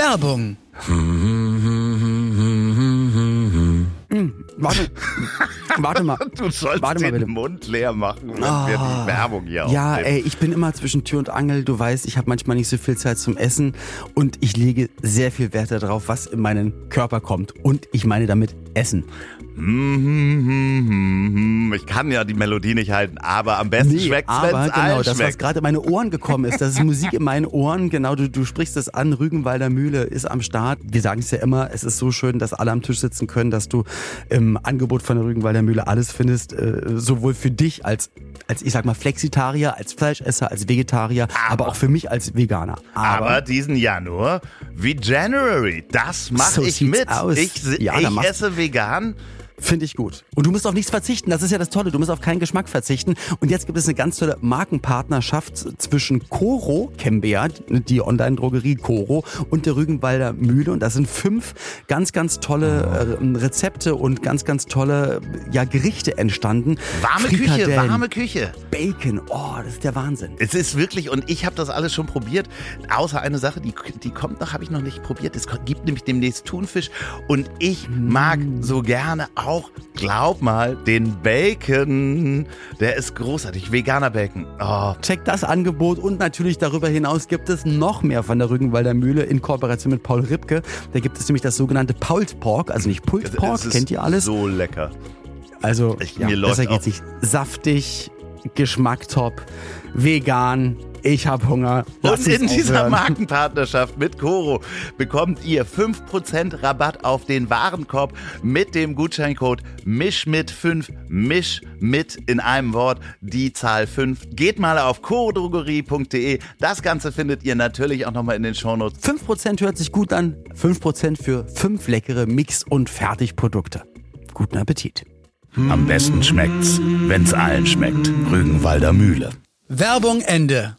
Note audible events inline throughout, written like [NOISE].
Werbung. Warte, [LAUGHS] warte mal. Du sollst Warte mal den bitte. Mund leer machen, wenn Ah. wir die Werbung hier Ja, aufnehmen. ey, ich bin immer zwischen Tür und Angel. Du weißt, ich habe manchmal nicht so viel Zeit zum Essen und ich lege sehr viel Wert darauf, was in meinen Körper kommt. Und ich meine damit Essen. Ich kann ja die Melodie nicht halten, aber am besten schmeckt's, aber wenn's genau, allen das, was schmeckt. gerade in meine Ohren gekommen ist, das ist Musik in meinen Ohren. Genau, du, du sprichst es an. Rügenwalder Mühle ist am Start. Wir sagen es ja immer, es ist so schön, dass alle am Tisch sitzen können, dass du im Angebot von der Rügenwalder Mühle alles findest, äh, sowohl für dich als als ich sag mal Flexitarier, als Fleischesser, als Vegetarier, aber, auch für mich als Veganer. Aber diesen Januar wie January, das mache So ich mit. aus. Ich, Ja, ich esse vegan. Finde ich gut. Und du musst auf nichts verzichten. Das ist ja das Tolle. Du musst auf keinen Geschmack verzichten. Und jetzt gibt es eine ganz tolle Markenpartnerschaft zwischen Coro, ja, die Online-Drogerie Coro und der Rügenwalder Mühle. Und da sind fünf ganz, ganz tolle äh, Rezepte und ganz, ganz tolle ja, Gerichte entstanden. Warme Küche, warme Küche. Bacon. Oh, das ist der Wahnsinn. Es ist wirklich, und ich habe das alles schon probiert, außer eine Sache, die, die kommt noch, habe ich noch nicht probiert. Es gibt nämlich demnächst Thunfisch und ich mag so gerne auch, glaub mal, den Bacon. Der ist großartig, veganer Bacon. Oh, Checkt das Angebot und natürlich darüber hinaus gibt es noch mehr von der Rügenwalder Mühle in Kooperation mit Paul Ripke. Da gibt es nämlich das sogenannte Pulled Pork, also nicht Pulled Pork, kennt ihr alles? So lecker. Also Ich- ja, mir läuft besser auch- geht's nicht. Saftig, Geschmack top, vegan, ich hab Hunger. Lass Und in dieser. Markenpartnerschaft mit Coro bekommt ihr 5% Rabatt auf den Warenkorb mit dem Gutscheincode MISCH5, MISCH mit in einem Wort, die Zahl 5. Geht mal auf corodrogerie.de. Das Ganze findet ihr natürlich auch nochmal in den Shownotes. 5% hört sich gut an, 5% für 5 leckere Mix- und Fertigprodukte. Guten Appetit. Am besten schmeckt's, wenn's allen schmeckt. Rügenwalder Mühle. Werbung Ende.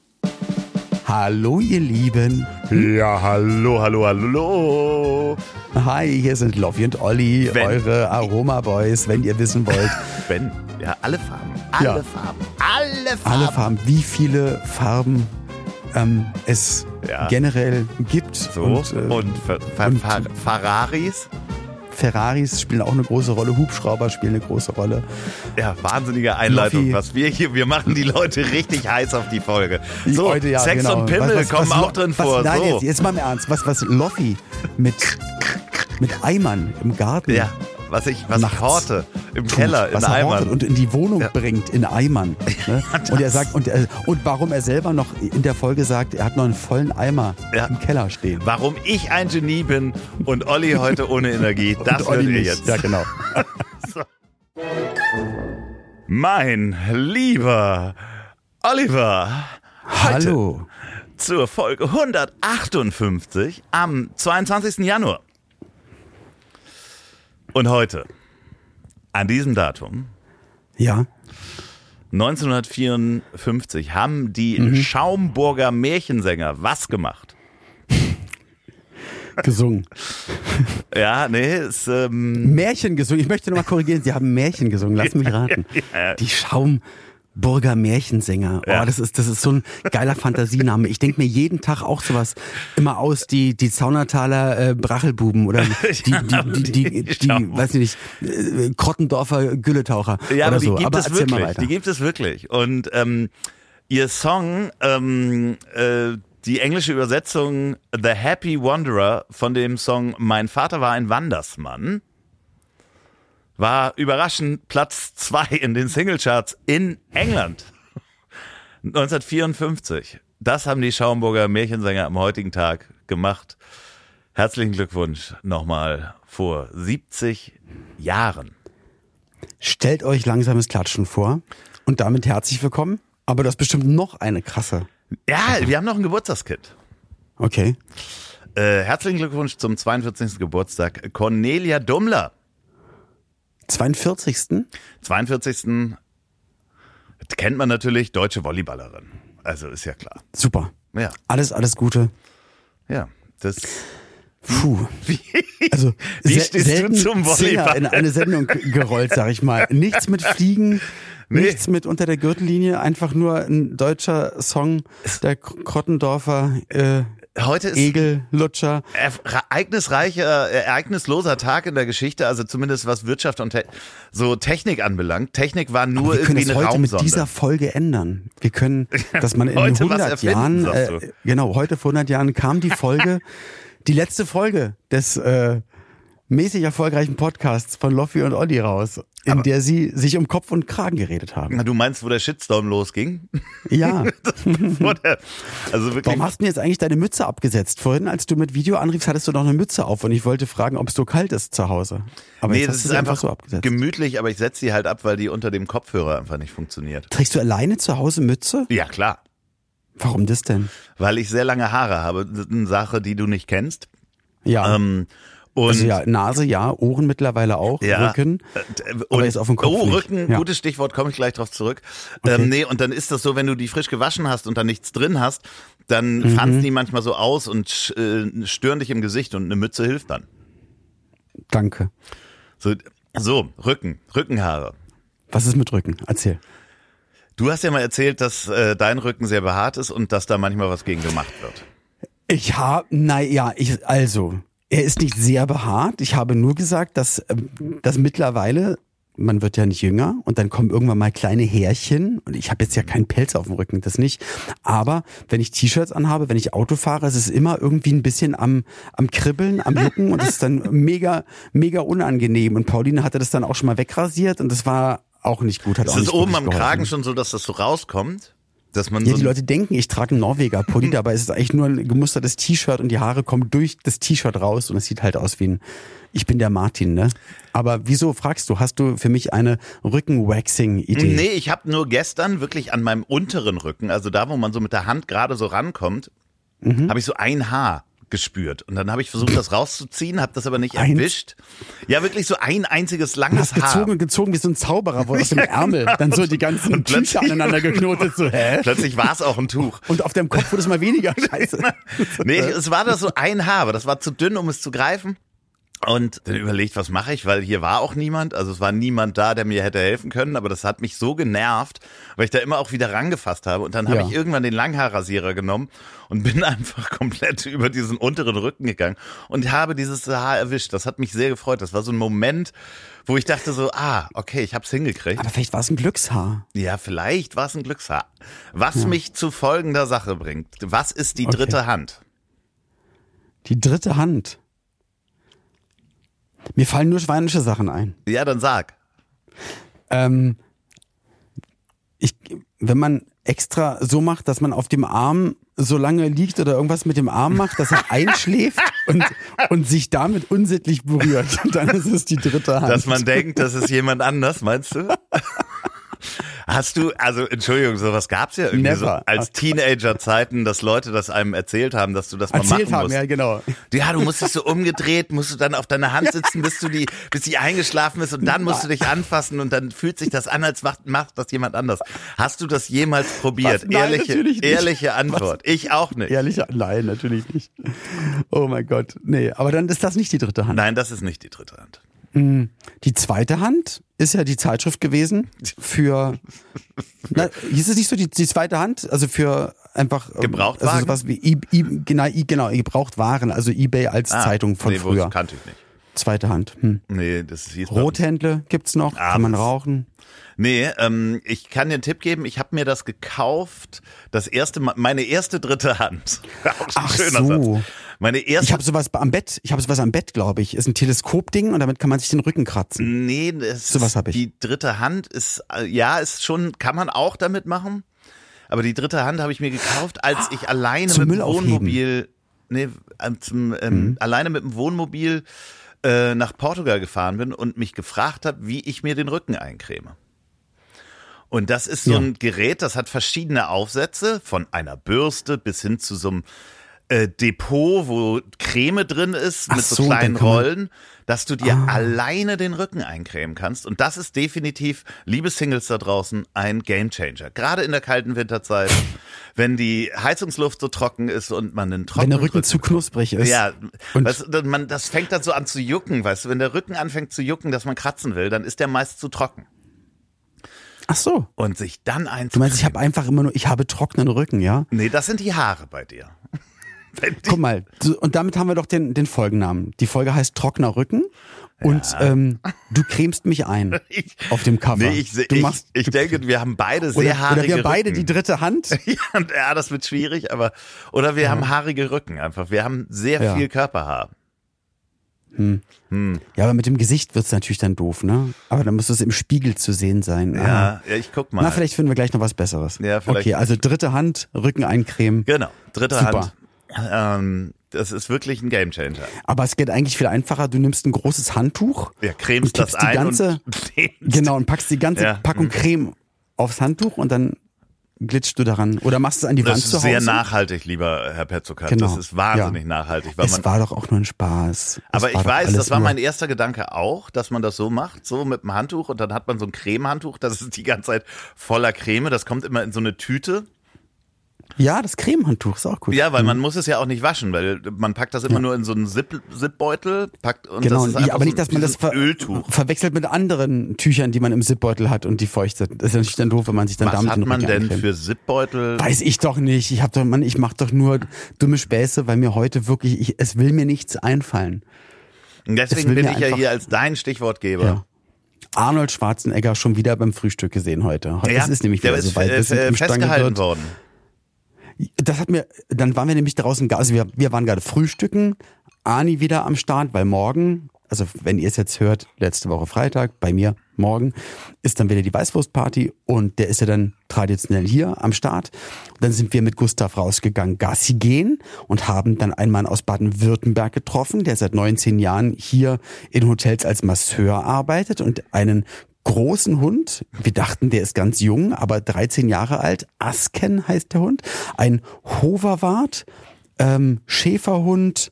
Hallo ihr Lieben. Ja, hallo, hallo, hallo. Hi, hier sind Loffi und Olli, Wenn- eure Aroma-Boys, wenn ihr wissen wollt. [LAUGHS] Ben, ja, alle Farben. Alle Ja. Farben. Alle Farben. alle Farben, wie viele Farben ähm, es Ja. generell gibt. So, und, und, äh, Fer Fer und- Fer Ferraris. Ferraris spielen auch eine große Rolle, Hubschrauber spielen eine große Rolle. Ja, wahnsinnige Einleitung. Loffi. Was wir hier, wir machen die Leute richtig heiß auf die Folge. So, Heute, ja, Sex genau. und Pimmel Was- was- kommen was- auch drin was, vor. Nein, so. jetzt, jetzt mal im Ernst. Was, was Loffi mit, mit Eimern im Garten Ja, was ich, was ich Nachts horte im tut, Keller, in was er Eimern. und in die Wohnung Ja. bringt, in Eimern. [LAUGHS] Ne? und er sagt, und, er, und warum er selber noch in der Folge sagt, er hat noch einen vollen Eimer Ja. im Keller stehen. Warum ich ein Genie bin und Olli heute ohne Energie, [LAUGHS] das hört ihr jetzt. Ja, genau. [LAUGHS] Mein lieber Oliver, heute Hallo. zur Folge 158 am 22. Januar. Und heute, an diesem Datum, Ja. 1954 haben die Mhm. Schaumburger Märchensänger was gemacht? [LAUGHS] Gesungen. Ja, nee, ist, ähm, Märchen gesungen. Ich möchte nochmal korrigieren, Sie haben Märchen gesungen. Lass mich raten. [LAUGHS] Die Schaumburger Märchensänger. Oh, Ja. das ist, das ist so ein geiler Fantasiename. Ich denke mir jeden Tag auch sowas immer aus, die, die Zaunertaler äh, Brachelbuben oder [LAUGHS] die, die, die, die, die, die, weiß ich nicht, äh, Krottendorfer Gülletaucher ja, aber die so. gibt aber es wirklich. weiter. Die gibt es wirklich. Und ähm, ihr Song, ähm, äh, die englische Übersetzung The Happy Wanderer von dem Song Mein Vater war ein Wandersmann war überraschend Platz zwei in den Singlecharts in England. 1954. Das haben die Schaumburger Märchensänger am heutigen Tag gemacht. Herzlichen Glückwunsch nochmal vor 70 Jahren. Stellt euch langsames Klatschen vor und damit herzlich willkommen. Aber du hast bestimmt noch eine krasse. Ja, wir haben noch ein Geburtstagskind. Okay. Äh, herzlichen Glückwunsch zum 42. Geburtstag. Cornelia Dummler. 42. 42. Kennt man natürlich, deutsche Volleyballerin. Also ist ja klar. Super. Ja, Alles, alles Gute. ja. Das, Puh. Also Wie stehst du zum Volleyball? In eine Sendung gerollt, sag ich mal. Nichts mit Fliegen, Nee. nichts mit unter der Gürtellinie, einfach nur ein deutscher Song der Krottendorfer äh, Heute ist Egel, Lutscher. ereignisreicher, ereignisloser Tag in der Geschichte, also zumindest was Wirtschaft und Te so Technik anbelangt. Technik war nur wir können irgendwie es eine heute mit Raumsonde. dieser Folge ändern. Wir können, [LAUGHS] dass man in Heute was 100 erfinden, Jahren, äh, genau, heute vor 100 Jahren kam die Folge, [LAUGHS] die letzte Folge des äh, mäßig erfolgreichen Podcasts von Loffi und Olli raus, in Aber- der sie sich um Kopf und Kragen geredet haben. Na, du meinst, wo der Shitstorm losging? Ja. [LAUGHS] Der- also wirklich. Warum hast du denn jetzt eigentlich deine Mütze abgesetzt? Vorhin, als du mit Video anriefst, hattest du noch eine Mütze auf und ich wollte fragen, ob es so kalt ist zu Hause. Aber nee, jetzt das hast ist sie einfach so abgesetzt. gemütlich, aber ich setze sie halt ab, weil die unter dem Kopfhörer einfach nicht funktioniert. Trägst du alleine zu Hause Mütze? Ja, klar. Warum das denn? Weil ich sehr lange Haare habe. Das ist eine Sache, die du nicht kennst. Ja. Ähm, und also ja, Nase ja, Ohren mittlerweile auch, Ja. Rücken. Äh, Aber Und, jetzt auf dem Kopf oh, nicht. Rücken, Ja. gutes Stichwort, komme ich gleich drauf zurück. Okay. Ähm, nee, und dann ist das so, wenn du die frisch gewaschen hast und da nichts drin hast, dann Mhm. fransen die manchmal so aus und äh, stören dich im Gesicht und eine Mütze hilft dann. Danke. So, so Rücken, Rückenhaare. Was ist mit Rücken? Erzähl. Du hast ja mal erzählt, dass äh, dein Rücken sehr behaart ist und dass da manchmal was gegen gemacht wird. Ich habe, naja, ich, also, er ist nicht sehr behaart. Ich habe nur gesagt, dass, ähm, dass mittlerweile, man wird ja nicht jünger und dann kommen irgendwann mal kleine Härchen und ich habe jetzt ja keinen Pelz auf dem Rücken, das nicht. Aber wenn ich T-Shirts anhabe, wenn ich Auto fahre, es ist immer irgendwie ein bisschen am, am Kribbeln, am Jucken und es ist dann mega, mega unangenehm. Und Pauline hatte das dann auch schon mal wegrasiert und das war auch nicht gut. Hat Ist es oben am geholfen. Kragen schon so, dass das so rauskommt? Dass man Ja, so die Leute denken, ich trage einen Norweger Pulli, dabei ist es eigentlich nur ein gemustertes T-Shirt und die Haare kommen durch das T-Shirt raus und es sieht halt aus wie ein, ich bin der Martin, ne? Aber wieso fragst du, hast du für mich eine Rücken-Waxing-Idee? Nee, ich habe nur gestern wirklich an meinem unteren Rücken, also da, wo man so mit der Hand gerade so rankommt, Mhm. habe ich so ein Haar gespürt. Und dann habe ich versucht, das rauszuziehen, habe das aber nicht Eins? erwischt. Ja, wirklich so ein einziges langes gezogen Haar. und gezogen wie so ein Zauberer, wo aus dem [LAUGHS] Ärmel dann so die ganzen Und Tücher aneinander geknotet, so, hä? Plötzlich war es auch ein Tuch. Und auf deinem Kopf wurde es mal weniger, [LAUGHS] scheiße. Nee, es war da so ein Haar, aber das war zu dünn, um es zu greifen. Und dann überlegt, was mache ich, weil hier war auch niemand, also es war niemand da, der mir hätte helfen können, aber das hat mich so genervt, weil ich da immer auch wieder rangefasst habe und dann habe Ja. ich irgendwann den Langhaarrasierer genommen und [LAUGHS] bin einfach komplett über diesen unteren Rücken gegangen und habe dieses Haar erwischt. Das hat mich sehr gefreut. Das war so ein Moment, wo ich dachte so, ah, okay, ich hab's hingekriegt. Aber vielleicht war es ein Glückshaar. Ja, vielleicht war es ein Glückshaar. Was mich zu folgender Sache bringt. Was ist die Okay. dritte Hand? Die dritte Hand. Mir fallen nur schweinische Sachen ein. Ja, dann sag. Ähm, ich, wenn man extra so macht, dass man auf dem Arm so lange liegt oder irgendwas mit dem Arm macht, dass er [LAUGHS] einschläft und, und sich damit unsittlich berührt, [LAUGHS] dann ist es die dritte Hand. Dass man denkt, das ist jemand anders, meinst du? [LAUGHS] Hast du, also Entschuldigung, sowas gab's ja irgendwie so als Teenager-Zeiten, dass Leute das einem erzählt haben, dass du das mal Erzählt machen haben, musst. ja genau. Ja, du musst dich so umgedreht, musst du dann auf deiner Hand sitzen, bis du die, bis sie eingeschlafen ist und dann musst du dich anfassen und dann fühlt sich das an, als macht, macht das jemand anders. Hast du das jemals probiert? Was? Nein, ehrliche, natürlich nicht. ehrliche Antwort. Ich auch nicht. Ehrlich, nein, natürlich nicht. Oh mein Gott, nee, aber dann ist das nicht die dritte Hand. Nein, das ist nicht die dritte Hand. Die zweite Hand ist ja die Zeitschrift gewesen für, na, hieß es nicht so, die, die zweite Hand, also für einfach ähm, Gebrauchtwagen? Also sowas wie I, I, genau, I, genau, Gebrauchtwaren, also eBay als Ah, Zeitung von nee, früher. Kannte ich nicht. Zweite Hand. Hm. Nee, das hieß Rothändle gibt's noch, kann man Abends. rauchen. Nee, ähm, ich kann dir einen Tipp geben. Ich habe mir das gekauft. Das erste meine erste dritte Hand. [LAUGHS] Ach schöner so. Satz. Meine erste. Ich habe sowas am Bett, ich habe sowas am Bett, glaube ich. Ist ein Teleskopding und damit kann man sich den Rücken kratzen. nee, das Sowas ist- hab ich. Die dritte Hand ist, äh, ja, ist schon, kann man auch damit machen. Aber die dritte Hand habe ich mir gekauft, als ich alleine Zum mit dem. Mhm. Wohnmobil, nee, äh, zum, ähm, alleine mit dem Wohnmobil äh, nach Portugal gefahren bin und mich gefragt habe, wie ich mir den Rücken eincreme. Und das ist so Ja. ein Gerät, das hat verschiedene Aufsätze, von einer Bürste bis hin zu so einem äh, Depot, wo Creme drin ist, Ach mit so, so, kleinen Rollen, dass du dir Ah. alleine den Rücken eincremen kannst. Und das ist definitiv, liebe Singles da draußen, ein Gamechanger. Gerade in der kalten Winterzeit, [LAUGHS] wenn die Heizungsluft so trocken ist und man einen Wenn trockenen der Rücken zu knusprig ist. ja, Und- weißt, man, das fängt dann so an zu jucken, weißt du, wenn der Rücken anfängt zu jucken, dass man kratzen will, dann ist der meist zu trocken. Ach so. Und sich dann einzucremen. Du meinst, ich habe einfach immer nur, ich habe trockenen Rücken, ja? Nee, das sind die Haare bei dir. Guck mal, so, und damit haben wir doch den, den Folgennamen. Die Folge heißt Trockener Rücken. Und ähm, du cremst mich ein [LAUGHS] Ich- auf dem Cover. Nee, ich, du ich, machst, ich denke, wir haben beide sehr oder, haarige oder wir haben beide Rücken. die dritte Hand. [LAUGHS] ja, ja, das wird schwierig, aber oder wir haben haarige Rücken einfach. Wir haben sehr Ja. viel Körperhaar. Ja, aber mit dem Gesicht wird's natürlich dann doof, ne? Aber dann muss es im Spiegel zu sehen sein. Ah. Ja, ja, ich guck mal. Na, vielleicht finden wir gleich noch was Besseres. Ja, vielleicht. Okay, also dritte Hand, Rücken eincremen. Genau, dritte Super. Hand. Ähm, das ist wirklich ein Gamechanger. Aber es geht eigentlich viel einfacher. Du nimmst ein großes Handtuch. Ja, cremst das ein ganze, [LAUGHS] und genau, und packst die ganze Ja. Packung Creme aufs Handtuch und dann glitschst du daran. Oder machst es an die Das Wand ist zu Hause. sehr nachhaltig, lieber Herr Petzokat. Genau. Das ist wahnsinnig Ja. nachhaltig. Weil Es man, war doch auch nur ein Spaß. Aber ich weiß, das war mein erster Gedanke auch, dass man das so macht, so mit einem Handtuch und dann hat man so ein Cremehandtuch, das ist die ganze Zeit voller Creme, das kommt immer in so eine Tüte. Ja, das Cremehandtuch ist auch gut. Ja, weil man muss es ja auch nicht waschen, weil man packt das immer nur in so einen Zip Zipbeutel, packt und Genau, das ist ja, einfach aber so nicht, dass man das ver Öltuch. verwechselt mit anderen Tüchern, die man im Zipbeutel hat und die feuchtet. Das ist ja natürlich dann doof, wenn man sich dann Was damit hat den man denn eincremt. für Zipbeutel? Weiß ich doch nicht. Ich hab doch, Mann, ich mach doch nur dumme Späße, weil mir heute wirklich, ich, es will mir nichts einfallen. Und es deswegen bin ich ja hier als dein Stichwortgeber. Ja. Arnold Schwarzenegger schon wieder beim Frühstück gesehen heute. Heute Ja, ist nämlich der wieder ist so weit. sind äh, festgehalten worden. Das hat mir, dann waren wir nämlich draußen, also wir, wir waren gerade frühstücken, Ani wieder am Start, weil morgen, also wenn ihr es jetzt hört, letzte Woche Freitag, bei mir morgen, ist dann wieder die Weißwurstparty und der ist ja dann traditionell hier am Start. Dann sind wir mit Gustav rausgegangen, Gassi gehen und haben dann einen Mann aus Baden-Württemberg getroffen, der seit 19 Jahren hier in Hotels als Masseur arbeitet und einen großen Hund. Wir dachten, der ist ganz jung, aber 13 Jahre alt. Asken heißt der Hund. Ein Hoverwart, ähm, Schäferhund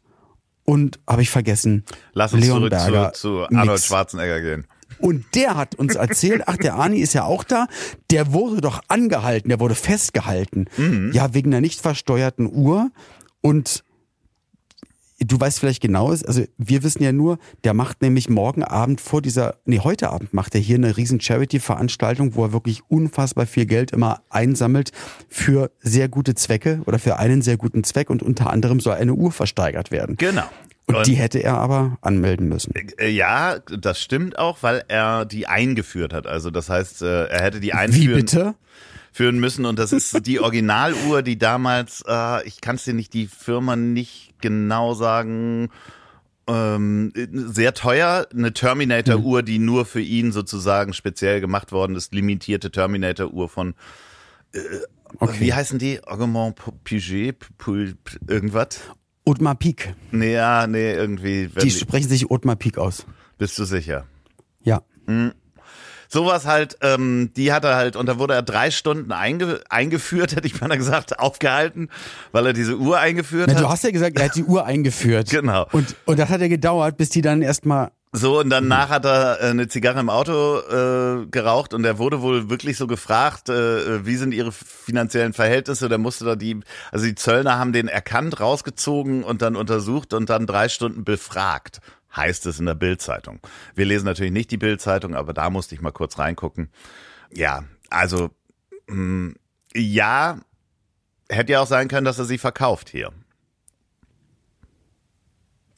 und habe ich vergessen. Lass uns zurück Leonberger zu, zu Arnold Mix. Schwarzenegger gehen. Und der hat uns erzählt, ach, der Ani ist ja auch da, der wurde doch angehalten, der wurde festgehalten. Ja, wegen einer nicht versteuerten Uhr. Und du weißt vielleicht genau, also wir wissen ja nur, der macht nämlich morgen Abend vor dieser, nee, heute Abend macht er hier eine riesen Charity-Veranstaltung, wo er wirklich unfassbar viel Geld immer einsammelt für sehr gute Zwecke oder für einen sehr guten Zweck und unter anderem soll eine Uhr versteigert werden. Genau. Und die hätte er aber anmelden müssen. Äh, Ja, das stimmt auch, weil er die eingeführt hat. Also das heißt, äh, er hätte die Wie einführen bitte? führen müssen und das ist die Originaluhr, die damals, äh, ich kann es dir nicht die Firma nicht genau sagen, ähm, sehr teuer, eine Terminator-Uhr, die nur für ihn sozusagen speziell gemacht worden ist, limitierte Terminator-Uhr von Okay. Wie heißen die? Augment Puget, Pu- irgendwas? Otmar Pieck. Nee, ja, nee, irgendwie. Die die- sprechen sich Otmar Pieck aus. Bist du sicher? Ja. Sowas halt, ähm, die hat er halt, und da wurde er drei Stunden einge eingeführt, [LAUGHS] hätte ich mal gesagt, aufgehalten, weil er diese Uhr eingeführt Na, hat. du hast ja gesagt, er hat die Uhr eingeführt. [LAUGHS] Genau. Und, und das hat ja gedauert, bis die dann erstmal. So, und danach hat er äh, eine Zigarre im Auto äh, geraucht und er wurde wohl wirklich so gefragt, äh, wie sind ihre finanziellen Verhältnisse. Der musste da die, also die Zöllner haben den erkannt, rausgezogen und dann untersucht und dann drei Stunden befragt, heißt es in der Bildzeitung. Wir lesen natürlich nicht die Bildzeitung, aber da musste ich mal kurz reingucken. Ja, also mh, ja, hätte ja auch sein können, dass er sie verkauft hier.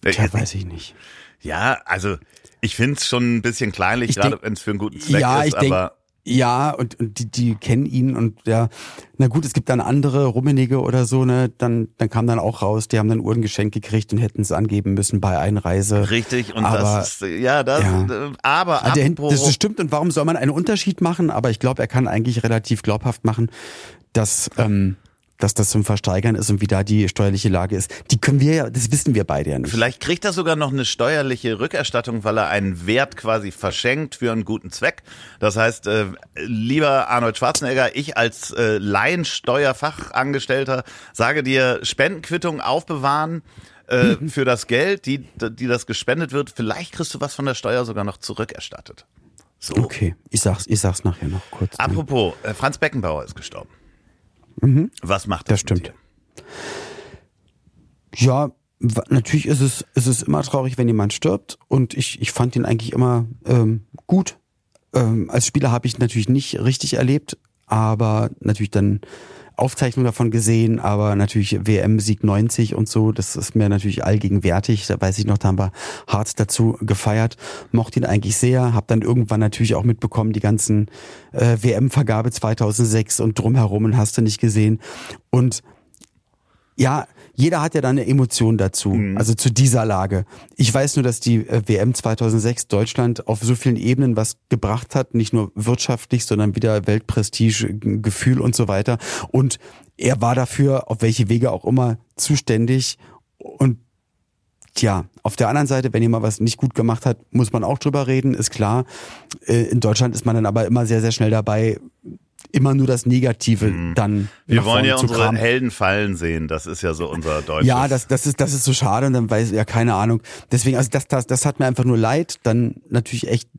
Äh, Tja, weiß ich nicht. ja, also ich find's schon ein bisschen kleinlich, Ich gerade denk- wenn es für einen guten Zweck ja, ist, ich denke. aber Ja, und, und die, die kennen ihn und ja, na gut, es gibt dann andere Rummenige oder so, ne, dann, dann kam dann auch raus, die haben dann Uhren geschenkt gekriegt und hätten es angeben müssen bei Einreise. richtig und aber, das ist ja das ja. äh, aber Ah, der, das stimmt und warum soll man einen Unterschied machen? Aber ich glaube, er kann eigentlich relativ glaubhaft machen, dass, ähm, dass das zum Versteigern ist und wie da die steuerliche Lage ist. Die können wir ja, das wissen wir beide ja nicht. vielleicht kriegt er sogar noch eine steuerliche Rückerstattung, weil er einen Wert quasi verschenkt für einen guten Zweck. Das heißt, äh, lieber Arnold Schwarzenegger, ich als äh, Laiensteuerfachangestellter sage dir Spendenquittung aufbewahren. Äh, [LAUGHS] für das Geld, die, die das gespendet wird, vielleicht kriegst du was von der Steuer sogar noch zurückerstattet. So. Okay, ich sag's, ich sag's nachher noch kurz. Apropos, äh, Franz Beckenbauer ist gestorben. Was macht Das das? stimmt. Ja, natürlich ist es, ist es immer traurig, wenn jemand stirbt. Und ich, ich fand ihn eigentlich immer ähm, gut. Ähm, als Spieler habe ich ihn natürlich nicht richtig erlebt, aber natürlich dann Aufzeichnungen davon gesehen, aber natürlich WM-Sieg 90 und so, das ist mir natürlich allgegenwärtig. Da weiß ich noch, da haben wir hart dazu gefeiert. Mochte ihn eigentlich sehr, hab dann irgendwann natürlich auch mitbekommen, die ganzen äh, WM-Vergabe 2006 und drumherum und hast du nicht gesehen. Und ja, jeder hat ja dann eine Emotion dazu, mhm. also zu dieser Lage. Ich weiß nur, dass die äh, WM 2006 Deutschland auf so vielen Ebenen was gebracht hat, nicht nur wirtschaftlich, sondern wieder Weltprestige, Gefühl und so weiter. Und er war dafür, auf welche Wege auch immer, zuständig. Und Tja, auf der anderen Seite, wenn jemand was nicht gut gemacht hat, muss man auch drüber reden, ist klar. Äh, in Deutschland ist man dann aber immer sehr, sehr schnell dabei, immer nur das Negative mhm. dann. Wir wollen ja unsere kramen. Helden fallen sehen. Das ist ja so unser deutsches. Ja, das, das ist, das ist so schade und dann weiß ja keine Ahnung. Deswegen, also das, das, das hat mir einfach nur leid. Dann natürlich echt,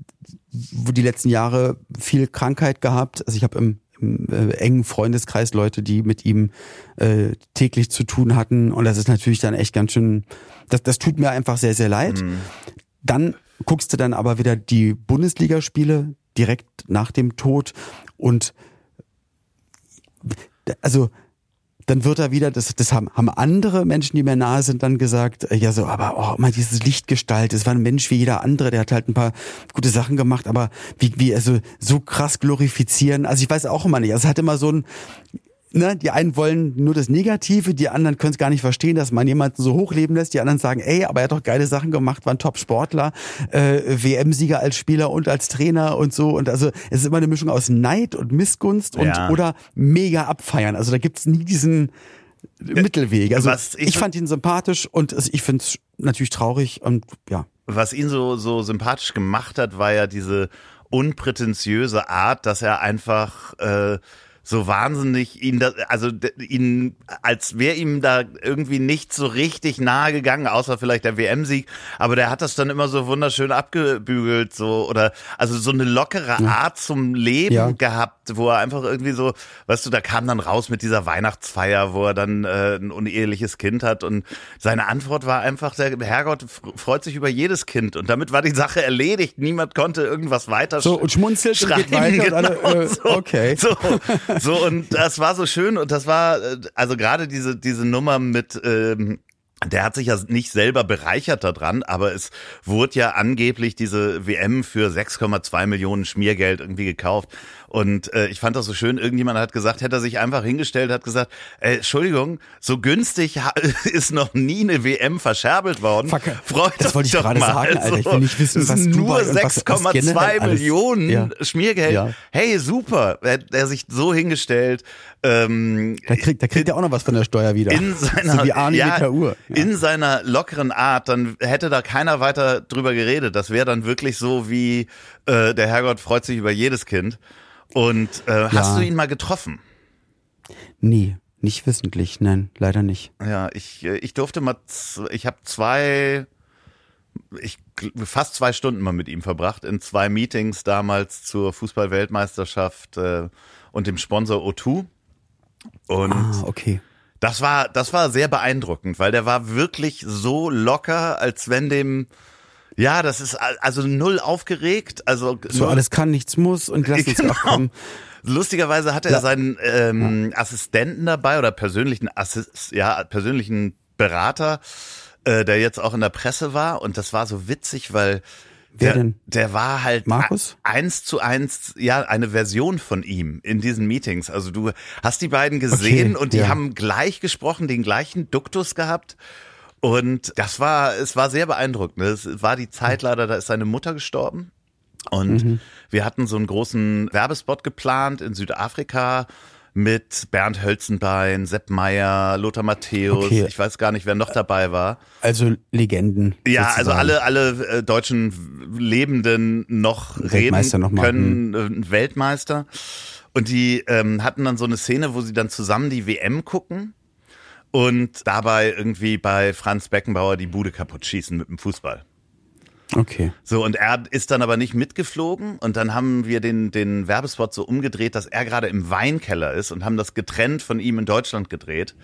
wo die letzten Jahre viel Krankheit gehabt. Also ich habe im, im äh, engen Freundeskreis Leute, die mit ihm äh, täglich zu tun hatten und das ist natürlich dann echt ganz schön. Das, das tut mir einfach sehr, sehr leid. Mhm. Dann guckst du dann aber wieder die Bundesligaspiele direkt nach dem Tod und also dann wird er wieder, das, das haben, haben andere Menschen, die mir nahe sind, dann gesagt, äh, ja so, aber oh, mal dieses Lichtgestalt, das war ein Mensch wie jeder andere, der hat halt ein paar gute Sachen gemacht, aber wie, wie also so krass glorifizieren, also ich weiß auch immer nicht, also es hat immer so ein, ne, die einen wollen nur das Negative, die anderen können es gar nicht verstehen, dass man jemanden so hochleben lässt. Die anderen sagen, ey, aber er hat doch geile Sachen gemacht, war ein Top-Sportler, äh, WM-Sieger als Spieler und als Trainer und so. Und also es ist immer eine Mischung aus Neid und Missgunst und ja. oder mega abfeiern. Also da gibt's nie diesen Mittelweg. Also ich, ich, fand ihn sympathisch und ich finde es natürlich traurig und ja. Was ihn so, so sympathisch gemacht hat, war ja diese unprätentiöse Art, dass er einfach äh, so wahnsinnig ihn da, also ihn, als wäre ihm da irgendwie nicht so richtig nahe gegangen, außer vielleicht der WM-Sieg, aber der hat das dann immer so wunderschön abgebügelt, so, oder, also so eine lockere Art zum Leben ja. gehabt, wo er einfach irgendwie so, weißt du, da kam dann raus mit dieser Weihnachtsfeier, wo er dann äh, ein uneheliches Kind hat und seine Antwort war einfach, der Herrgott freut sich über jedes Kind und damit war die Sache erledigt, niemand konnte irgendwas weiter So, und schmunzelt schreiben, und weiter genau, und alle, genau, äh, so, okay. So, so, und das war so schön und das war, äh, also gerade diese, diese Nummer mit, ähm, der hat sich ja nicht selber bereichert daran, aber es wurde ja angeblich diese WM für 6,2 Millionen Schmiergeld irgendwie gekauft. Und äh, ich fand das so schön, irgendjemand hat gesagt, hätte er sich einfach hingestellt, hat gesagt, äh, Entschuldigung, so günstig [LAUGHS] ist noch nie eine WM verscherbelt worden. Fuck, Freut das wollte ich gerade sagen, Alter. Ich will nicht wissen, was nur 6,2 Millionen ja. Schmiergeld. Ja. Hey, super. Er hat er sich so hingestellt. Ähm, da kriegt, da kriegt er auch noch was von der Steuer wieder. In seiner, so wie Arne ja. Ja. In seiner lockeren Art, dann hätte da keiner weiter drüber geredet. Das wäre dann wirklich so wie äh, der Herrgott freut sich über jedes Kind. Und äh, ja. hast du ihn mal getroffen? Nie. Nicht wissentlich, nein, leider nicht. Ja, ich, äh, ich durfte mal, ich habe zwei, ich fast zwei Stunden mal mit ihm verbracht in zwei Meetings damals zur Fußball-Weltmeisterschaft äh, und dem Sponsor O2. Und ah, okay. Das war, das war sehr beeindruckend, weil der war wirklich so locker, als wenn dem ja, das ist also null aufgeregt. Also so alles kann, nichts muss und lass uns [LAUGHS] genau. kommen. Lustigerweise hatte ja. er seinen ähm, ja. Assistenten dabei oder persönlichen Assist, ja persönlichen Berater, äh, der jetzt auch in der Presse war und das war so witzig, weil Wer der, denn? Der war halt Markus? eins zu eins, ja, eine Version von ihm in diesen Meetings. Also du hast die beiden gesehen okay, und die ja. haben gleich gesprochen, den gleichen Duktus gehabt. Und das war, es war sehr beeindruckend. Es war die Zeit leider, da ist seine Mutter gestorben. Und mhm. wir hatten so einen großen Werbespot geplant in Südafrika mit Bernd Hölzenbein, Sepp Meyer, Lothar Matthäus, okay. ich weiß gar nicht, wer noch dabei war. Also Legenden. Ja, sozusagen. also alle alle äh, deutschen Lebenden noch Weltmeister reden noch können, äh, Weltmeister. Und die ähm, hatten dann so eine Szene, wo sie dann zusammen die WM gucken und dabei irgendwie bei Franz Beckenbauer die Bude kaputt schießen mit dem Fußball. Okay. So, und er ist dann aber nicht mitgeflogen und dann haben wir den, den Werbespot so umgedreht, dass er gerade im Weinkeller ist und haben das getrennt von ihm in Deutschland gedreht.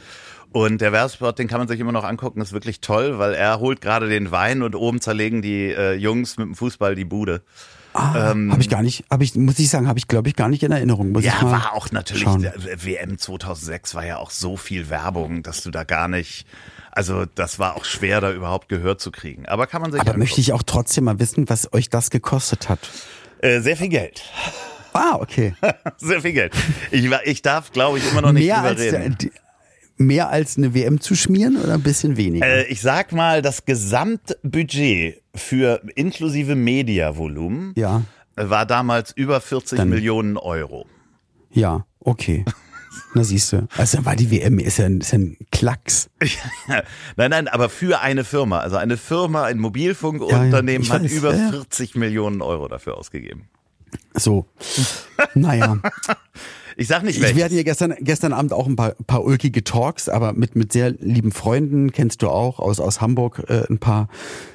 Und der Werbespot, den kann man sich immer noch angucken, ist wirklich toll, weil er holt gerade den Wein und oben zerlegen die äh, Jungs mit dem Fußball die Bude. Ah, ähm, habe ich gar nicht, habe ich, muss ich sagen, habe ich glaube ich gar nicht in Erinnerung. Muss ja, ich mal war auch natürlich, schauen. der WM 2006 war ja auch so viel Werbung, dass du da gar nicht, also das war auch schwer, da überhaupt Gehör zu kriegen. Aber kann man sich Aber angucken. möchte ich auch trotzdem mal wissen, was euch das gekostet hat. Äh, sehr viel Geld. Ah, okay. [LAUGHS] Sehr viel Geld. Ich, war- ich darf, glaube ich, immer noch nicht mehr drüber reden. die- mehr als eine WM zu schmieren oder ein bisschen weniger? Äh, ich sag mal, das Gesamtbudget für inklusive Mediavolumen ja, äh, war damals über 40 Dann- Millionen Euro. ja, okay. [LAUGHS] Na siehst du. Also war die WM ist ja, ein- ist ja ein Klacks. [LAUGHS] nein, nein, aber für eine Firma, also eine Firma, ein Mobilfunkunternehmen ich hat weiß, über ja, ja. 40 Millionen Euro dafür ausgegeben. So. Naja. [LAUGHS] Ich sag nicht Ich welches. werde hier gestern, gestern Abend auch ein paar, paar ulkige Talks, aber mit, mit sehr lieben Freunden, kennst du auch, aus, aus Hamburg, äh, ein paar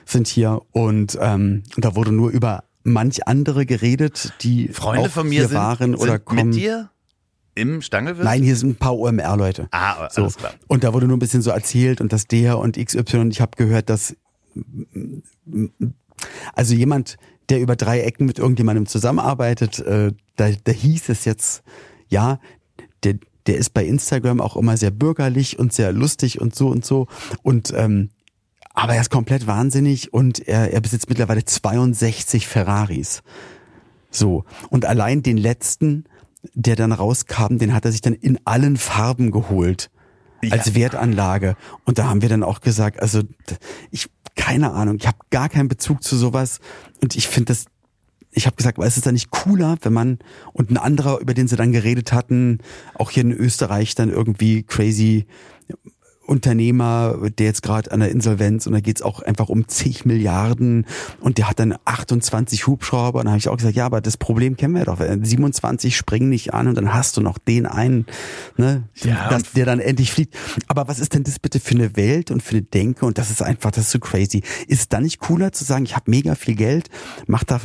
sind hier. Und ähm, da wurde nur über manch andere geredet, die Freunde von mir sind, waren oder sind kommen. mit dir im Stangelwirt? Nein, hier sind ein paar OMR-Leute. Ah, So. alles klar. Und da wurde nur ein bisschen so erzählt und das der und XY. Und ich habe gehört, dass also jemand, der über drei Ecken mit irgendjemandem zusammenarbeitet, äh, da, da hieß es jetzt, ja, der, der ist bei Instagram auch immer sehr bürgerlich und sehr lustig und so und so. Und ähm, aber er ist komplett wahnsinnig und er, er besitzt mittlerweile 62 Ferraris. So. Und allein den letzten, der dann rauskam, den hat er sich dann in allen Farben geholt. Als Wertanlage. Und da haben wir dann auch gesagt, also ich, keine Ahnung, ich habe gar keinen Bezug zu sowas. Und ich finde das, ich habe gesagt, ist es dann nicht cooler, wenn man, und ein anderer, über den sie dann geredet hatten, auch hier in Österreich dann irgendwie crazy Unternehmer, der jetzt gerade an der Insolvenz und da geht's auch einfach um zig Milliarden und der hat dann 28 Hubschrauber und da habe ich auch gesagt, ja, aber das Problem kennen wir doch. 27 springen nicht an und dann hast du noch den einen, ne, Ja, und- der dann endlich fliegt. Aber was ist denn das bitte für eine Welt und für eine Denke und das ist einfach, das ist so crazy. Ist es dann nicht cooler zu sagen, ich habe mega viel Geld, mach da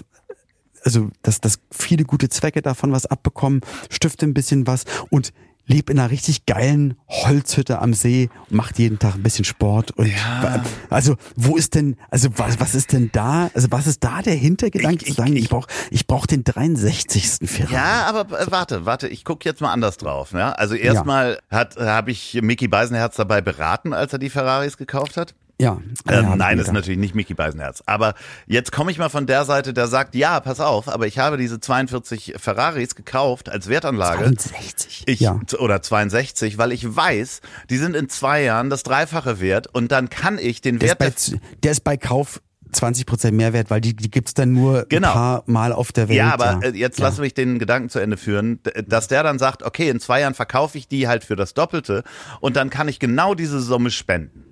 also dass, dass viele gute Zwecke davon was abbekommen, stifte ein bisschen was und leb in einer richtig geilen Holzhütte am See, macht jeden Tag ein bisschen Sport und Ja. also wo ist denn also was was ist denn da also was ist da der Hintergedanke Ich- zu sagen ich- ich brauch ich brauch den 63. Ferrari Ja, aber äh, warte, warte, ich gucke jetzt mal anders drauf. Ja? Also erstmal hat habe ich Mickey Beisenherz dabei beraten, als er die Ferraris gekauft hat. Ja, ja ich nein, ist natürlich nicht Mickey Beisenherz. Aber jetzt komme ich mal von der Seite, der sagt, ja, pass auf, aber ich habe diese 42 Ferraris gekauft als Wertanlage. 63 Ich, ja Oder 62, weil ich weiß, die sind in zwei Jahren das Dreifache wert und dann kann ich den der ist, Wert bei, der ist bei Kauf 20% Mehrwert, weil die, die gibt's dann nur Genau. ein paar Mal auf der Welt. Ja, aber äh, jetzt ja. lass mich den Gedanken zu Ende führen, dass der dann sagt, okay, in zwei Jahren verkaufe ich die halt für das Doppelte und dann kann ich genau diese Summe spenden.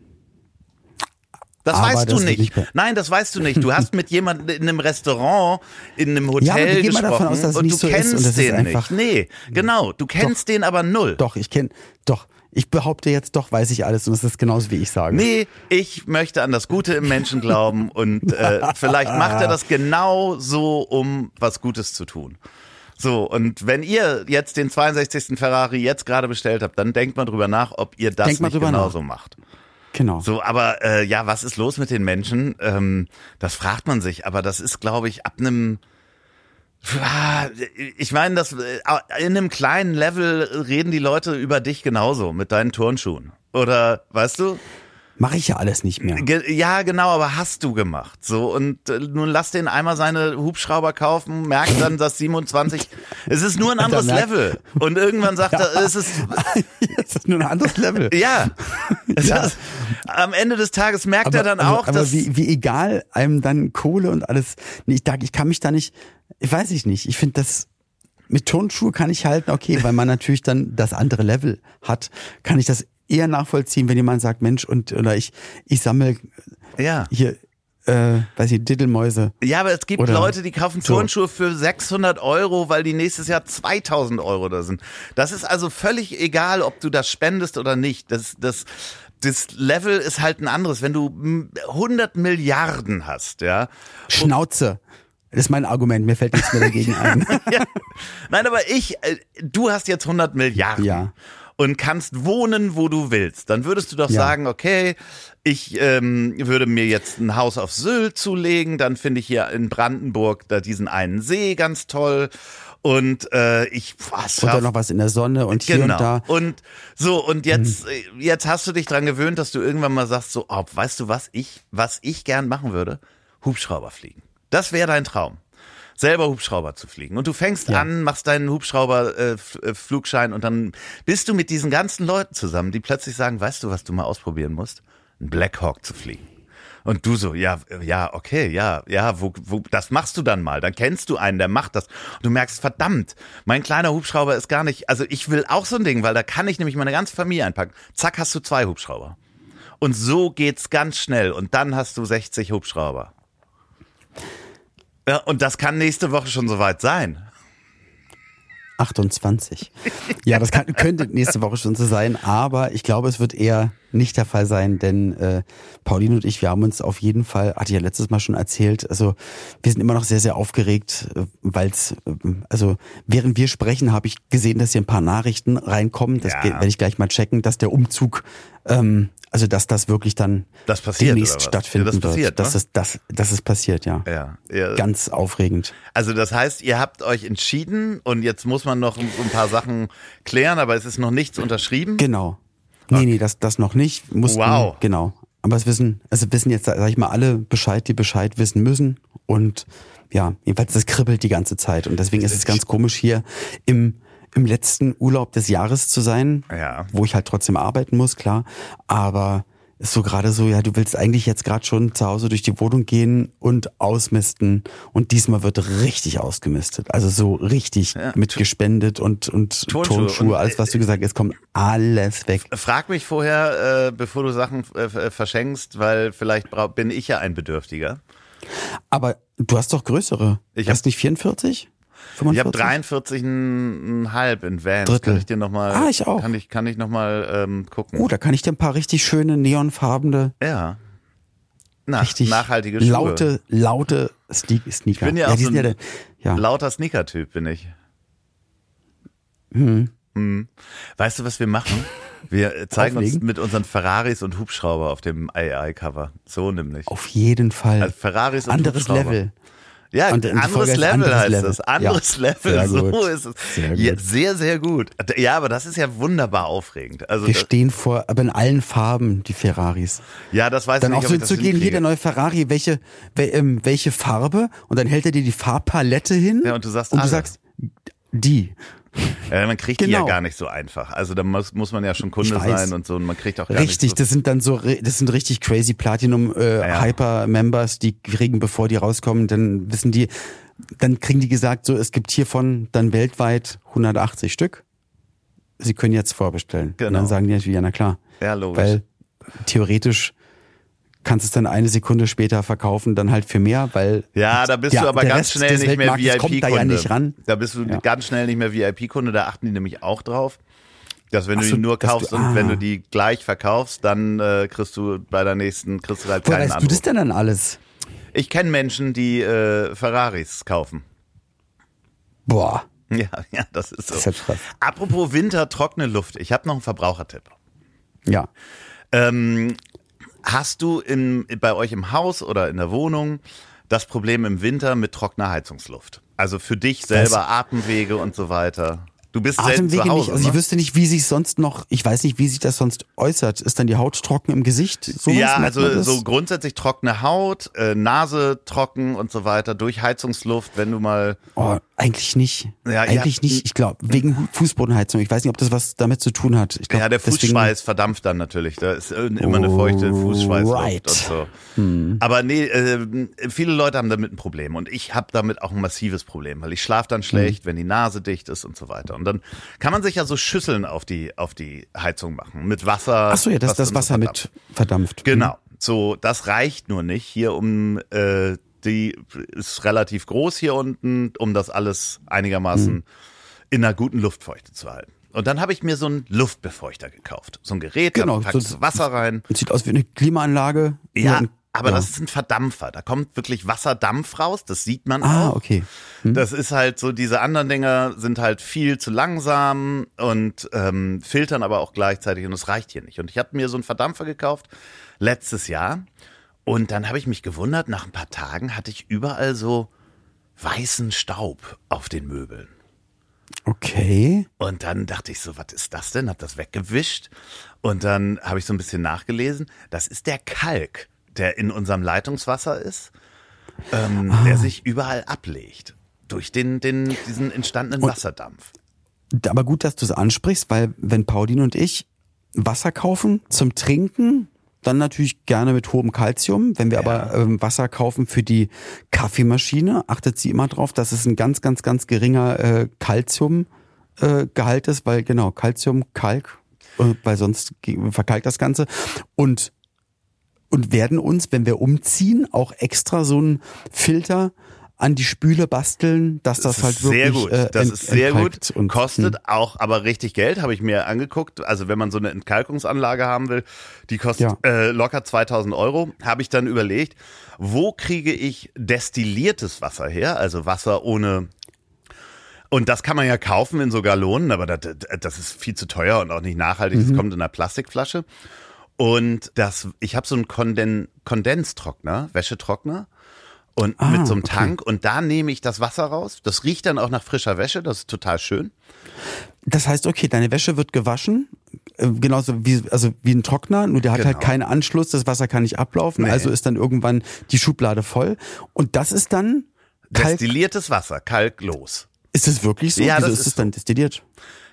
Das Aber weißt du das wird nicht. Nein, das weißt du nicht. Du hast mit jemandem in einem Restaurant, in einem Ja, wir Hotel mal gesprochen davon aus, dass es und du so kennst und das den einfach- nicht. Nee, genau. Du kennst den aber null. Doch, ich kenne, doch, ich behaupte jetzt, doch weiß ich alles und das ist genauso, wie ich sage. Nee, ich möchte an das Gute im Menschen glauben und äh, vielleicht macht er das genau so, um was Gutes zu tun. So, und wenn ihr jetzt den 62. Ferrari jetzt gerade bestellt habt, dann denkt mal drüber nach, ob ihr das Denkt nicht genauso macht. Genau. So, aber äh, ja, was ist los mit den Menschen? Ähm, das fragt man sich, aber das ist, glaube ich, ab einem Ah, ich meine, das äh, in einem kleinen Level reden die Leute über dich genauso mit deinen Turnschuhen. Oder weißt du? Mache ich ja alles nicht mehr. Ge ja, genau, aber hast du gemacht. So, und äh, nun lass den einmal seine Hubschrauber kaufen, merkt dann, dass 27, [LAUGHS] [LAUGHS] es ist nur ein anderes Level. Und irgendwann sagt er, es ist, das ist nur ein anderes Level. ja. Es Ja. Ist, am Ende des Tages merkt er dann aber, auch, aber dass, wie, wie egal einem dann Kohle und alles. Nee, ich, da- ich kann mich da nicht, ich weiß ich nicht. Ich finde das mit Turnschuhe kann ich halten, okay, weil man natürlich dann das andere Level hat, kann ich das eher nachvollziehen, wenn jemand sagt, Mensch, und oder ich, ich sammle ja. hier, äh, weiß ich, Diddelmäuse. Ja, aber es gibt Oder Leute, die kaufen so. Turnschuhe für 600 Euro, weil die nächstes Jahr 2000 Euro da sind. Das ist also völlig egal, ob du das spendest oder nicht. Das, das, das Level ist halt ein anderes. Wenn du mm, 100 Milliarden hast, ja. Schnauze. Das ist mein Argument, mir fällt nichts mehr dagegen [LAUGHS] ein. ja. Nein, aber ich, äh, du hast jetzt 100 Milliarden. Ja. Und kannst wohnen, wo du willst, dann würdest du doch Ja. sagen, okay, ich ähm, würde mir jetzt ein Haus auf Sylt zulegen, dann finde ich hier in Brandenburg da diesen einen See ganz toll und äh, ich was Und dann noch was in der Sonne und hier Genau. und da. Und so, und jetzt, äh, jetzt hast du dich dran gewöhnt, dass du irgendwann mal sagst, so, oh, weißt du was, ich, was ich gern machen würde? Hubschrauber fliegen. Das wäre dein Traum. Selber Hubschrauber zu fliegen. Und du fängst Ja. an, machst deinen Hubschrauber-Flugschein und dann bist du mit diesen ganzen Leuten zusammen, die plötzlich sagen, weißt du, was du mal ausprobieren musst? Ein Black Hawk zu fliegen. Und du so, ja, ja, okay, ja, ja, wo, wo, das machst du dann mal. Dann kennst du einen, der macht das. Und du merkst, verdammt, mein kleiner Hubschrauber ist gar nicht, also ich will auch so ein Ding, weil da kann ich nämlich meine ganze Familie einpacken. Zack, hast du zwei Hubschrauber. Und so geht's ganz schnell. Und dann hast du 60 Hubschrauber. Ja, und das kann nächste Woche schon soweit sein. 28. Ja, das kann, könnte nächste Woche schon so sein, aber ich glaube, es wird eher nicht der Fall sein, denn äh, Pauline und ich, wir haben uns auf jeden Fall, hatte ich ja letztes Mal schon erzählt, also wir sind immer noch sehr, sehr aufgeregt, weil es, also während wir sprechen, habe ich gesehen, dass hier ein paar Nachrichten reinkommen. Das Ja. werde ich gleich mal checken, dass der Umzug, ähm, also dass das wirklich dann Das passiert, demnächst stattfinden Ja, das passiert, wird. Dass ne? es, das, das ist passiert, ja. Ja, ja. Ganz aufregend. Also das heißt, ihr habt euch entschieden und jetzt muss man noch ein, ein paar Sachen klären, aber es ist noch nichts unterschrieben. Genau. Nee, nee, das, das noch nicht. Mussten, Wow. Genau. Aber es wissen, also wissen jetzt, sag ich mal, alle Bescheid, die Bescheid wissen müssen. Und ja, jedenfalls, das kribbelt die ganze Zeit. Und deswegen ist es ganz komisch, hier im, im letzten Urlaub des Jahres zu sein. Ja. Wo ich halt trotzdem arbeiten muss, klar. Aber ist so gerade so, ja, du willst eigentlich jetzt gerade schon zu Hause durch die Wohnung gehen und ausmisten. Und diesmal wird richtig ausgemistet. Also so richtig Ja. mit gespendet und, und Turnschuhe Turnschuhe, und- alles, was du gesagt hast, kommt alles weg. Frag mich vorher, äh, bevor du Sachen äh, verschenkst, weil vielleicht bin ich ja ein Bedürftiger. Aber du hast doch größere. Ich Ich hast nicht 44? Ich habe 45? 43,5 in Vans. Drittel. Kann ich dir noch mal, Ah, ich auch. Kann ich, kann ich noch mal ähm, gucken. Oh, da kann ich dir ein paar richtig schöne neonfarbene, Ja. Na, richtig nachhaltige Schuhe. laute, laute Sne Sneaker. Ich bin ja auch die so ein ja, der- ja. Lauter Sneaker-Typ bin ich. Hm. Hm. Weißt du, was wir machen? [LAUGHS] Wir zeigen uns Auflegen? mit unseren Ferraris und Hubschrauber auf dem AI-Cover. So nämlich. Auf jeden Fall. Also Ferraris und anderes Hubschrauber. Level. Ja, Und anderes Level anderes heißt Level. es. Anderes Ja, Level, sehr so gut. ist es. Sehr Ja, sehr, sehr gut. Ja, aber das ist ja wunderbar aufregend. Also, Wir das, stehen vor, aber in allen Farben, die Ferraris. ja, das weiß Dann ich auch nicht, so ob ich das zu gehen, der neue Ferrari, welche, wel, ähm, welche Farbe? Und dann hält er dir die Farbpalette hin. Ja, und du sagst und du alle. sagst, die. [LAUGHS] Ja, man kriegt die ja Genau. gar nicht so einfach. Also da muss, muss man ja schon Kunde sein und so und man kriegt auch gar Richtig, nicht so das sind dann so, das sind richtig crazy Platinum äh, Ja. Hyper Members, die kriegen, bevor die rauskommen, dann wissen die, dann kriegen die gesagt, so es gibt hiervon dann weltweit 180 Stück. Sie können jetzt vorbestellen. Und Genau. dann sagen die natürlich, ja na klar, Ja, logisch. weil theoretisch kannst du es dann eine Sekunde später verkaufen, dann halt für mehr, weil Ja, da bist Ja, du aber ganz Rest schnell nicht mehr kommt da VIP-Kunde. ja nicht ran. Da bist du Ja. ganz schnell nicht mehr VIP-Kunde, da achten die nämlich auch drauf. Dass wenn Ach du so, die nur dass du- kaufst und ah. wenn du die gleich verkaufst, dann äh, kriegst du bei der nächsten, kriegst du halt woher keinen weißt du Anruf. das denn dann alles? Ich kenne Menschen, die äh, Ferraris kaufen. Boah, [LAUGHS] Ja, ja, das ist so. das ist krass. Apropos Winter, trockene Luft. Ich habe noch einen Verbrauchertipp. Ja. Ähm, hast du in, bei euch im Haus oder in der Wohnung das Problem im Winter mit trockener Heizungsluft? Also für dich selber Atemwege und so weiter. Du bist zu Atemwege Hause. nicht. Also ich ne? wüsste nicht, wie sich sonst noch, ich weiß nicht, wie sich das sonst äußert. Ist dann die Haut trocken im Gesicht? So ja, also so grundsätzlich trockene Haut, äh, Nase trocken und so weiter durch Heizungsluft, wenn du mal Oh, eigentlich nicht. Ja, eigentlich ja. nicht. Ich glaube, wegen Fußbodenheizung. Ich weiß nicht, ob das was damit zu tun hat. Glaub, ja, der Fußschweiß verdampft dann natürlich. Da ist immer eine feuchte Fußschweißluft Right. und so. Aber nee, äh, viele Leute haben damit ein Problem und ich habe damit auch ein massives Problem, weil ich schlafe dann schlecht, wenn die Nase dicht ist und so weiter. Und dann kann man sich ja so Schüsseln auf die auf die Heizung machen mit Wasser. Ach so, ja, das, das dann so Wasser verdampft. mit verdampft. Genau. So, das reicht nur nicht hier um äh, die ist relativ groß hier unten, um das alles einigermaßen Mhm. in einer guten Luftfeuchte zu halten. Und dann habe ich mir so einen Luftbefeuchter gekauft. So ein Gerät, Genau, da packst so- Wasser rein. Sieht aus wie eine Klimaanlage. Ja, nur in aber Ja. das ist ein Verdampfer. Da kommt wirklich Wasserdampf raus, das sieht man Ah, auch. okay. Hm? Das ist halt so, diese anderen Dinger sind halt viel zu langsam und ähm, filtern aber auch gleichzeitig und es reicht hier nicht. Und ich habe mir so einen Verdampfer gekauft letztes Jahr und dann habe ich mich gewundert, nach ein paar Tagen hatte ich überall so weißen Staub auf den Möbeln. Okay. Und dann dachte ich so, was ist das denn? Hab das weggewischt und dann habe ich so ein bisschen nachgelesen. Das ist der Kalk, der in unserem Leitungswasser ist, ähm, Ah. der sich überall ablegt durch den, den diesen entstandenen Und- Wasserdampf. Aber gut, dass du es ansprichst, weil wenn Pauline und ich Wasser kaufen zum Trinken, dann natürlich gerne mit hohem Kalzium. Wenn wir aber ähm, Wasser kaufen für die Kaffeemaschine, achtet sie immer drauf, dass es ein ganz, ganz, ganz geringer äh, Kalziumgehalt äh, Gehalt ist, weil genau, Kalzium, Kalk, äh, weil sonst verkalkt das Ganze. Und und werden uns, wenn wir umziehen, auch extra so einen Filter an die Spüle basteln, dass das, Das halt ist wirklich sehr gut. Äh, Das ist sehr gut. Und, hm. Kostet auch aber richtig Geld, habe ich mir angeguckt. Also wenn man so eine Entkalkungsanlage haben will, die kostet Ja. äh, locker 2000 Euro. Habe ich dann überlegt, wo kriege ich destilliertes Wasser her? Also Wasser ohne und das kann man ja kaufen in so Gallonen, aber das, das ist viel zu teuer und auch nicht nachhaltig. Mhm. Das kommt in einer Plastikflasche. Und das, ich habe so einen Konden, Kondenstrockner, Wäschetrockner. Und Ah, mit so einem okay. Tank und da nehme ich das Wasser raus. Das riecht dann auch nach frischer Wäsche, das ist total schön. Das heißt, okay, deine Wäsche wird gewaschen, äh, genauso wie, also wie ein Trockner, nur der hat halt Genau. keinen Anschluss, das Wasser kann nicht ablaufen, Nee. also ist dann irgendwann die Schublade voll. Und das ist dann Kalk. Destilliertes Wasser, kalklos. Ist das wirklich so? Ja, Wieso das ist ist es dann destilliert?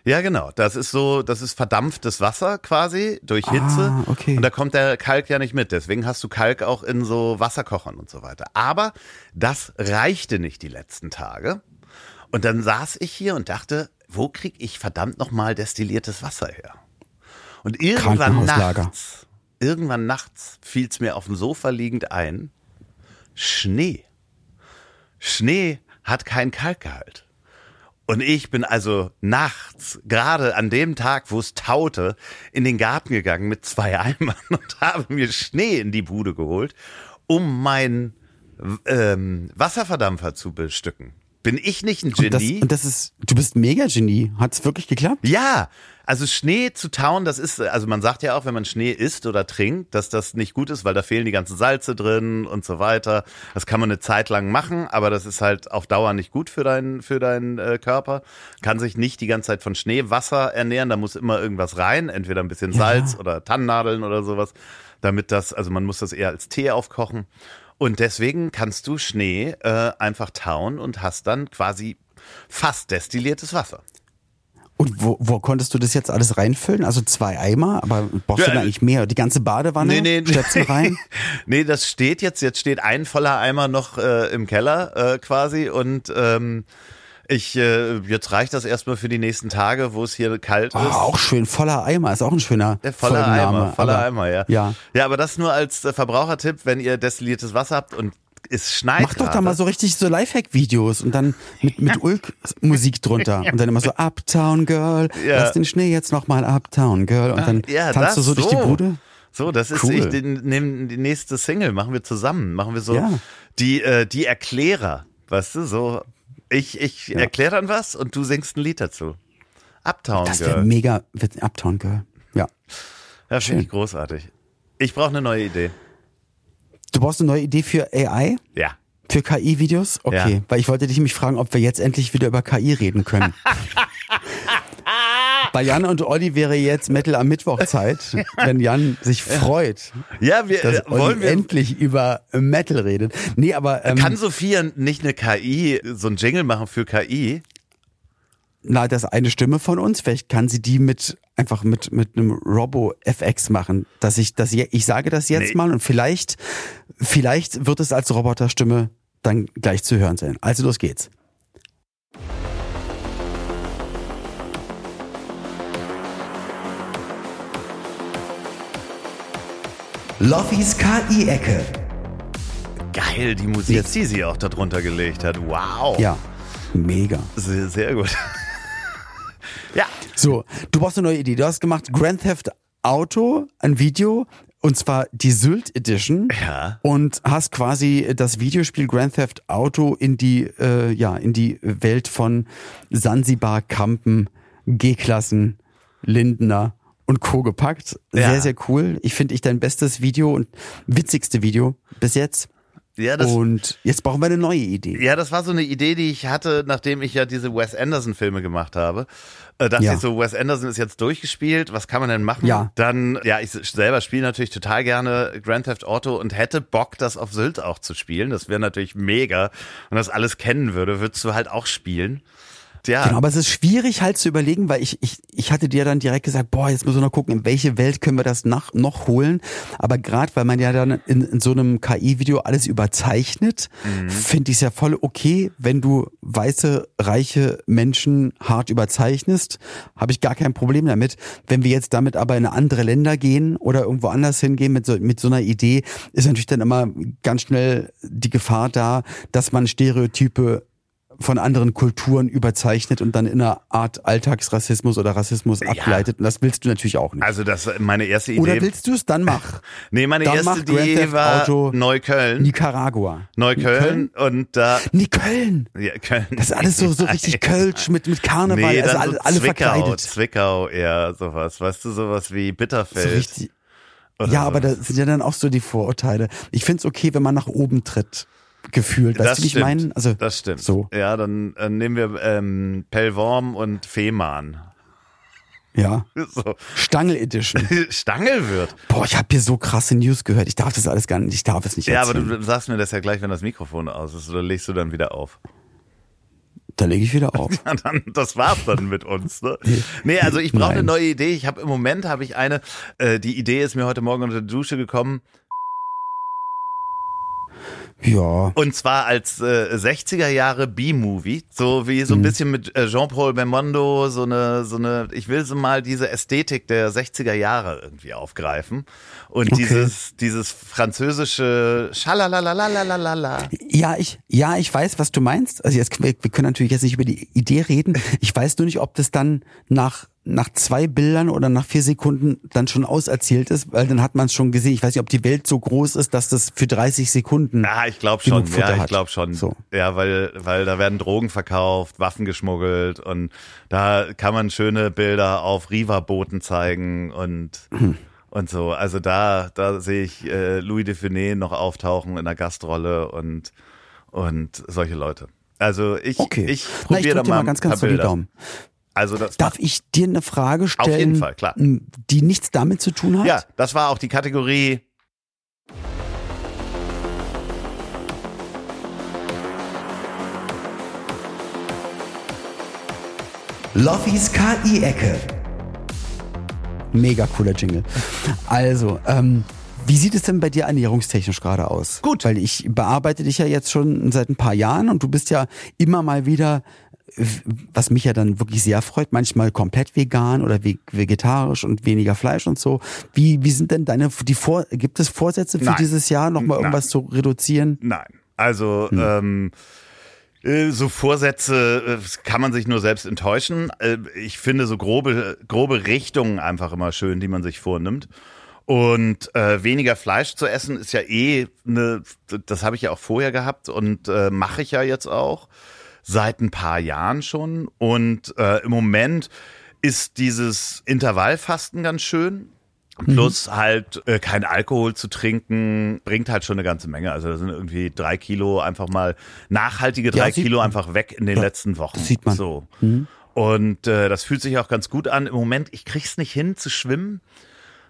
Ja, genau. Das ist so, das ist verdampftes Wasser quasi durch Hitze. Ah, okay. Und da kommt der Kalk ja nicht mit. Deswegen hast du Kalk auch in so Wasserkochern und so weiter. Aber das reichte nicht die letzten Tage. Und dann saß ich hier und dachte, wo krieg ich verdammt nochmal destilliertes Wasser her? Und irgendwann nachts, irgendwann nachts fiel es mir auf dem Sofa liegend ein, Schnee. Schnee hat keinen Kalkgehalt. Und ich bin also nachts, gerade an dem Tag, wo es taute, in den Garten gegangen mit zwei [LAUGHS] Eimern und habe mir Schnee in die Bude geholt, um meinen ähm, Wasserverdampfer zu bestücken. Bin ich nicht ein Und das, Genie? und das ist, du bist mega Genie. Hat's wirklich geklappt? Ja, also Schnee zu tauen, das ist, also man sagt ja auch, wenn man Schnee isst oder trinkt, dass das nicht gut ist, weil da fehlen die ganzen Salze drin und so weiter. Das kann man eine Zeit lang machen, aber das ist halt auf Dauer nicht gut für deinen, für deinen äh, Körper. Kann sich nicht die ganze Zeit von Schneewasser ernähren, da muss immer irgendwas rein, entweder ein bisschen Salz oder Tannennadeln oder sowas, damit das, also man muss das eher als Tee aufkochen. Und deswegen kannst du Schnee äh, einfach tauen und hast dann quasi fast destilliertes Wasser. Und wo, wo konntest du das jetzt alles reinfüllen? Also zwei Eimer, aber brauchst Ja, du da äh, eigentlich mehr? Die ganze Badewanne? Nee, nee, Schleppst du rein? [LAUGHS] nee, das steht jetzt, jetzt steht ein voller Eimer noch äh, im Keller äh, quasi und ähm, ich, äh, jetzt reicht das erstmal für die nächsten Tage, wo es hier kalt Oh, ist. auch schön, voller Eimer, ist auch ein schöner Der voller Folgenname, Eimer, voller aber- Eimer, ja. Ja. Ja, aber das nur als äh, Verbrauchertipp, wenn ihr destilliertes Wasser habt und es schneit. Mach doch da mal so richtig so Lifehack-Videos und dann mit, mit [LAUGHS] Ulk-Musik drunter und dann immer so Uptown Girl, Ja. lass den Schnee jetzt noch mal Uptown Girl und dann Ja, tanzt du das so durch die so. Bude. So, das ist Cool. ich, den, nehmen die nächste Single, machen wir zusammen. Machen wir so Ja. die, äh, die Erklärer, weißt du, so ich, ich erkläre dann was und du singst ein Lied dazu. Uptown Das wäre Girl. mega, wird Uptown Girl. Ja. Ja, finde ich großartig. Ich brauche eine neue Idee. Du brauchst eine neue Idee für AI? Ja. Für KI-Videos? Okay, Ja. weil ich wollte dich mich fragen, ob wir jetzt endlich wieder über KI reden können. [LAUGHS] Bei Jan und Olli wäre jetzt Metal am Mittwochzeit, wenn Jan sich freut, Ja, wir dass äh, wollen Olli wir. endlich über Metal redet. Nee, aber ähm, Kann Sophia nicht eine KI, so ein Jingle machen für KI? na, das eine Stimme von uns, vielleicht kann sie die mit einfach mit mit einem Robo FX machen, dass ich das ich sage das jetzt Nee. mal und vielleicht vielleicht wird es als Roboterstimme dann gleich zu hören sein. Also los geht's. Loffys KI-Ecke. Geil, die Musik, Jetzt. die sie auch darunter gelegt hat. Wow. Ja, mega. Sehr, sehr gut. [LAUGHS] ja, So, du brauchst eine neue Idee. Du hast gemacht Grand Theft Auto, ein Video, Und zwar die Sylt Edition. Ja. Und hast quasi das Videospiel Grand Theft Auto in die, äh, ja, in die Welt von Sansibar, Kampen, G-Klassen, Lindner und Co. gepackt. Ja. Sehr, sehr cool. Ich finde ich dein bestes Video und witzigste Video bis jetzt. Ja, das, und jetzt brauchen wir eine neue Idee. ja, das war so eine Idee, die ich hatte, nachdem ich ja diese Wes Anderson-Filme gemacht habe. Äh, dachte Ja. ich so, Wes Anderson ist jetzt durchgespielt, was kann man denn machen? Ja. Dann, ja, ich selber spiele natürlich total gerne Grand Theft Auto und hätte Bock, das auf Sylt auch zu spielen. Das wäre natürlich mega. Und das alles kennen würde, würdest du halt auch spielen. Ja, Genau, aber es ist schwierig halt zu überlegen, weil ich, ich, ich hatte dir dann direkt gesagt, boah, jetzt müssen wir noch gucken, in welche Welt können wir das nach, noch holen. Aber gerade weil man ja dann in, in so einem KI-Video alles überzeichnet, finde ich es ja voll okay, wenn du weiße, reiche Menschen hart überzeichnest, habe ich gar kein Problem damit. Wenn wir jetzt damit aber in andere Länder gehen oder irgendwo anders hingehen mit so, mit so einer Idee, ist natürlich dann immer ganz schnell die Gefahr da, dass man Stereotype von anderen Kulturen überzeichnet und dann in einer Art Alltagsrassismus oder Rassismus ableitet. Und das willst du natürlich auch nicht. also das meine erste Idee. oder willst du es? Dann mach. [LAUGHS] nee, meine dann erste Idee war Auto Neukölln. Nicaragua. Neukölln und da Nee, Köln. ja, Köln. Das ist alles so, so richtig [LAUGHS] Kölsch mit, mit Karneval. Nee, also alle, so alle Zwickau, verkleidet. Zwickau eher sowas, weißt du, sowas wie So Bitterfeld. richtig. oder Ja, aber das sind ja dann auch so die Vorurteile. Ich find's okay, wenn man nach oben tritt. Gefühlt. Weißt das du, wie ich stimmt. meine? Also, das stimmt. So. Ja, dann äh, nehmen wir ähm, Pellworm und Fehmarn. Ja. [LAUGHS] So. Stangel Edition. [LAUGHS] Stangel wird. Boah, ich habe hier so krasse News gehört. Ich darf das alles gar nicht. Ich darf es nicht Ja, aber erzählen. du, du sagst mir das ja gleich, wenn das Mikrofon aus ist, oder legst du dann wieder auf? Da lege ich wieder [LAUGHS] auf. Ja, dann, das war's dann mit uns. Ne? Nee, also ich brauche eine neue Idee. Ich habe im Moment habe ich eine. Äh, die Idee ist mir heute Morgen unter der Dusche gekommen. Ja. Und zwar als äh, 60er Jahre B-Movie, so wie so ein bisschen mit äh, Jean-Paul Belmondo, so eine, so eine, ich will so mal diese Ästhetik der 60er Jahre irgendwie aufgreifen. Und Okay. dieses, dieses französische Schalalalalalalalala. Ja, ich, ja, ich weiß, was du meinst. Also jetzt, wir können natürlich jetzt nicht über die Idee reden. Ich weiß nur nicht, ob das dann nach nach zwei Bildern oder nach vier Sekunden dann schon auserzählt ist, weil dann hat man es schon gesehen. Ich weiß nicht, ob die Welt so groß ist, dass das für 30 Sekunden. Ja, ich glaube schon. Futter Ja, ich glaube schon. So. Ja, weil, weil da werden Drogen verkauft, Waffen geschmuggelt und da kann man schöne Bilder auf Riva-Booten zeigen und, Hm. und so. Also da, da sehe ich äh, Louis de Funès noch auftauchen in der Gastrolle und, und solche Leute. Also ich, Okay. ich probiere da mal, mal ganz, paar ganz doll die Bilder. Daumen. Also das Darf ich dir eine Frage stellen, jeden Fall, klar. die nichts damit zu tun hat? ja, das war auch die Kategorie Loffys KI-Ecke. Mega cooler Jingle. Also, ähm, wie sieht es denn bei dir ernährungstechnisch gerade aus? Gut. Weil ich bearbeite dich ja jetzt schon seit ein paar Jahren und du bist ja immer mal wieder, was mich ja dann wirklich sehr freut, manchmal komplett vegan oder ve- vegetarisch und weniger Fleisch und so. Wie, wie sind denn deine, die Vor, gibt es Vorsätze für Nein. dieses Jahr, nochmal irgendwas zu reduzieren? Nein. Also Hm. ähm, äh, so Vorsätze äh, kann man sich nur selbst enttäuschen. Äh, Ich finde so grobe, grobe Richtungen einfach immer schön, die man sich vornimmt. Und äh, weniger Fleisch zu essen ist ja eh eine, das habe ich ja auch vorher gehabt und äh, mache ich ja jetzt auch seit ein paar Jahren schon. Und äh, im Moment ist dieses Intervallfasten ganz schön. Plus halt äh, kein Alkohol zu trinken, bringt halt schon eine ganze Menge. Also da sind irgendwie drei Kilo einfach mal nachhaltige drei sieht Kilo man. einfach weg in den letzten Wochen. das sieht man. So. Und äh, das fühlt sich auch ganz gut an. Im Moment, ich krieg's nicht hin zu schwimmen.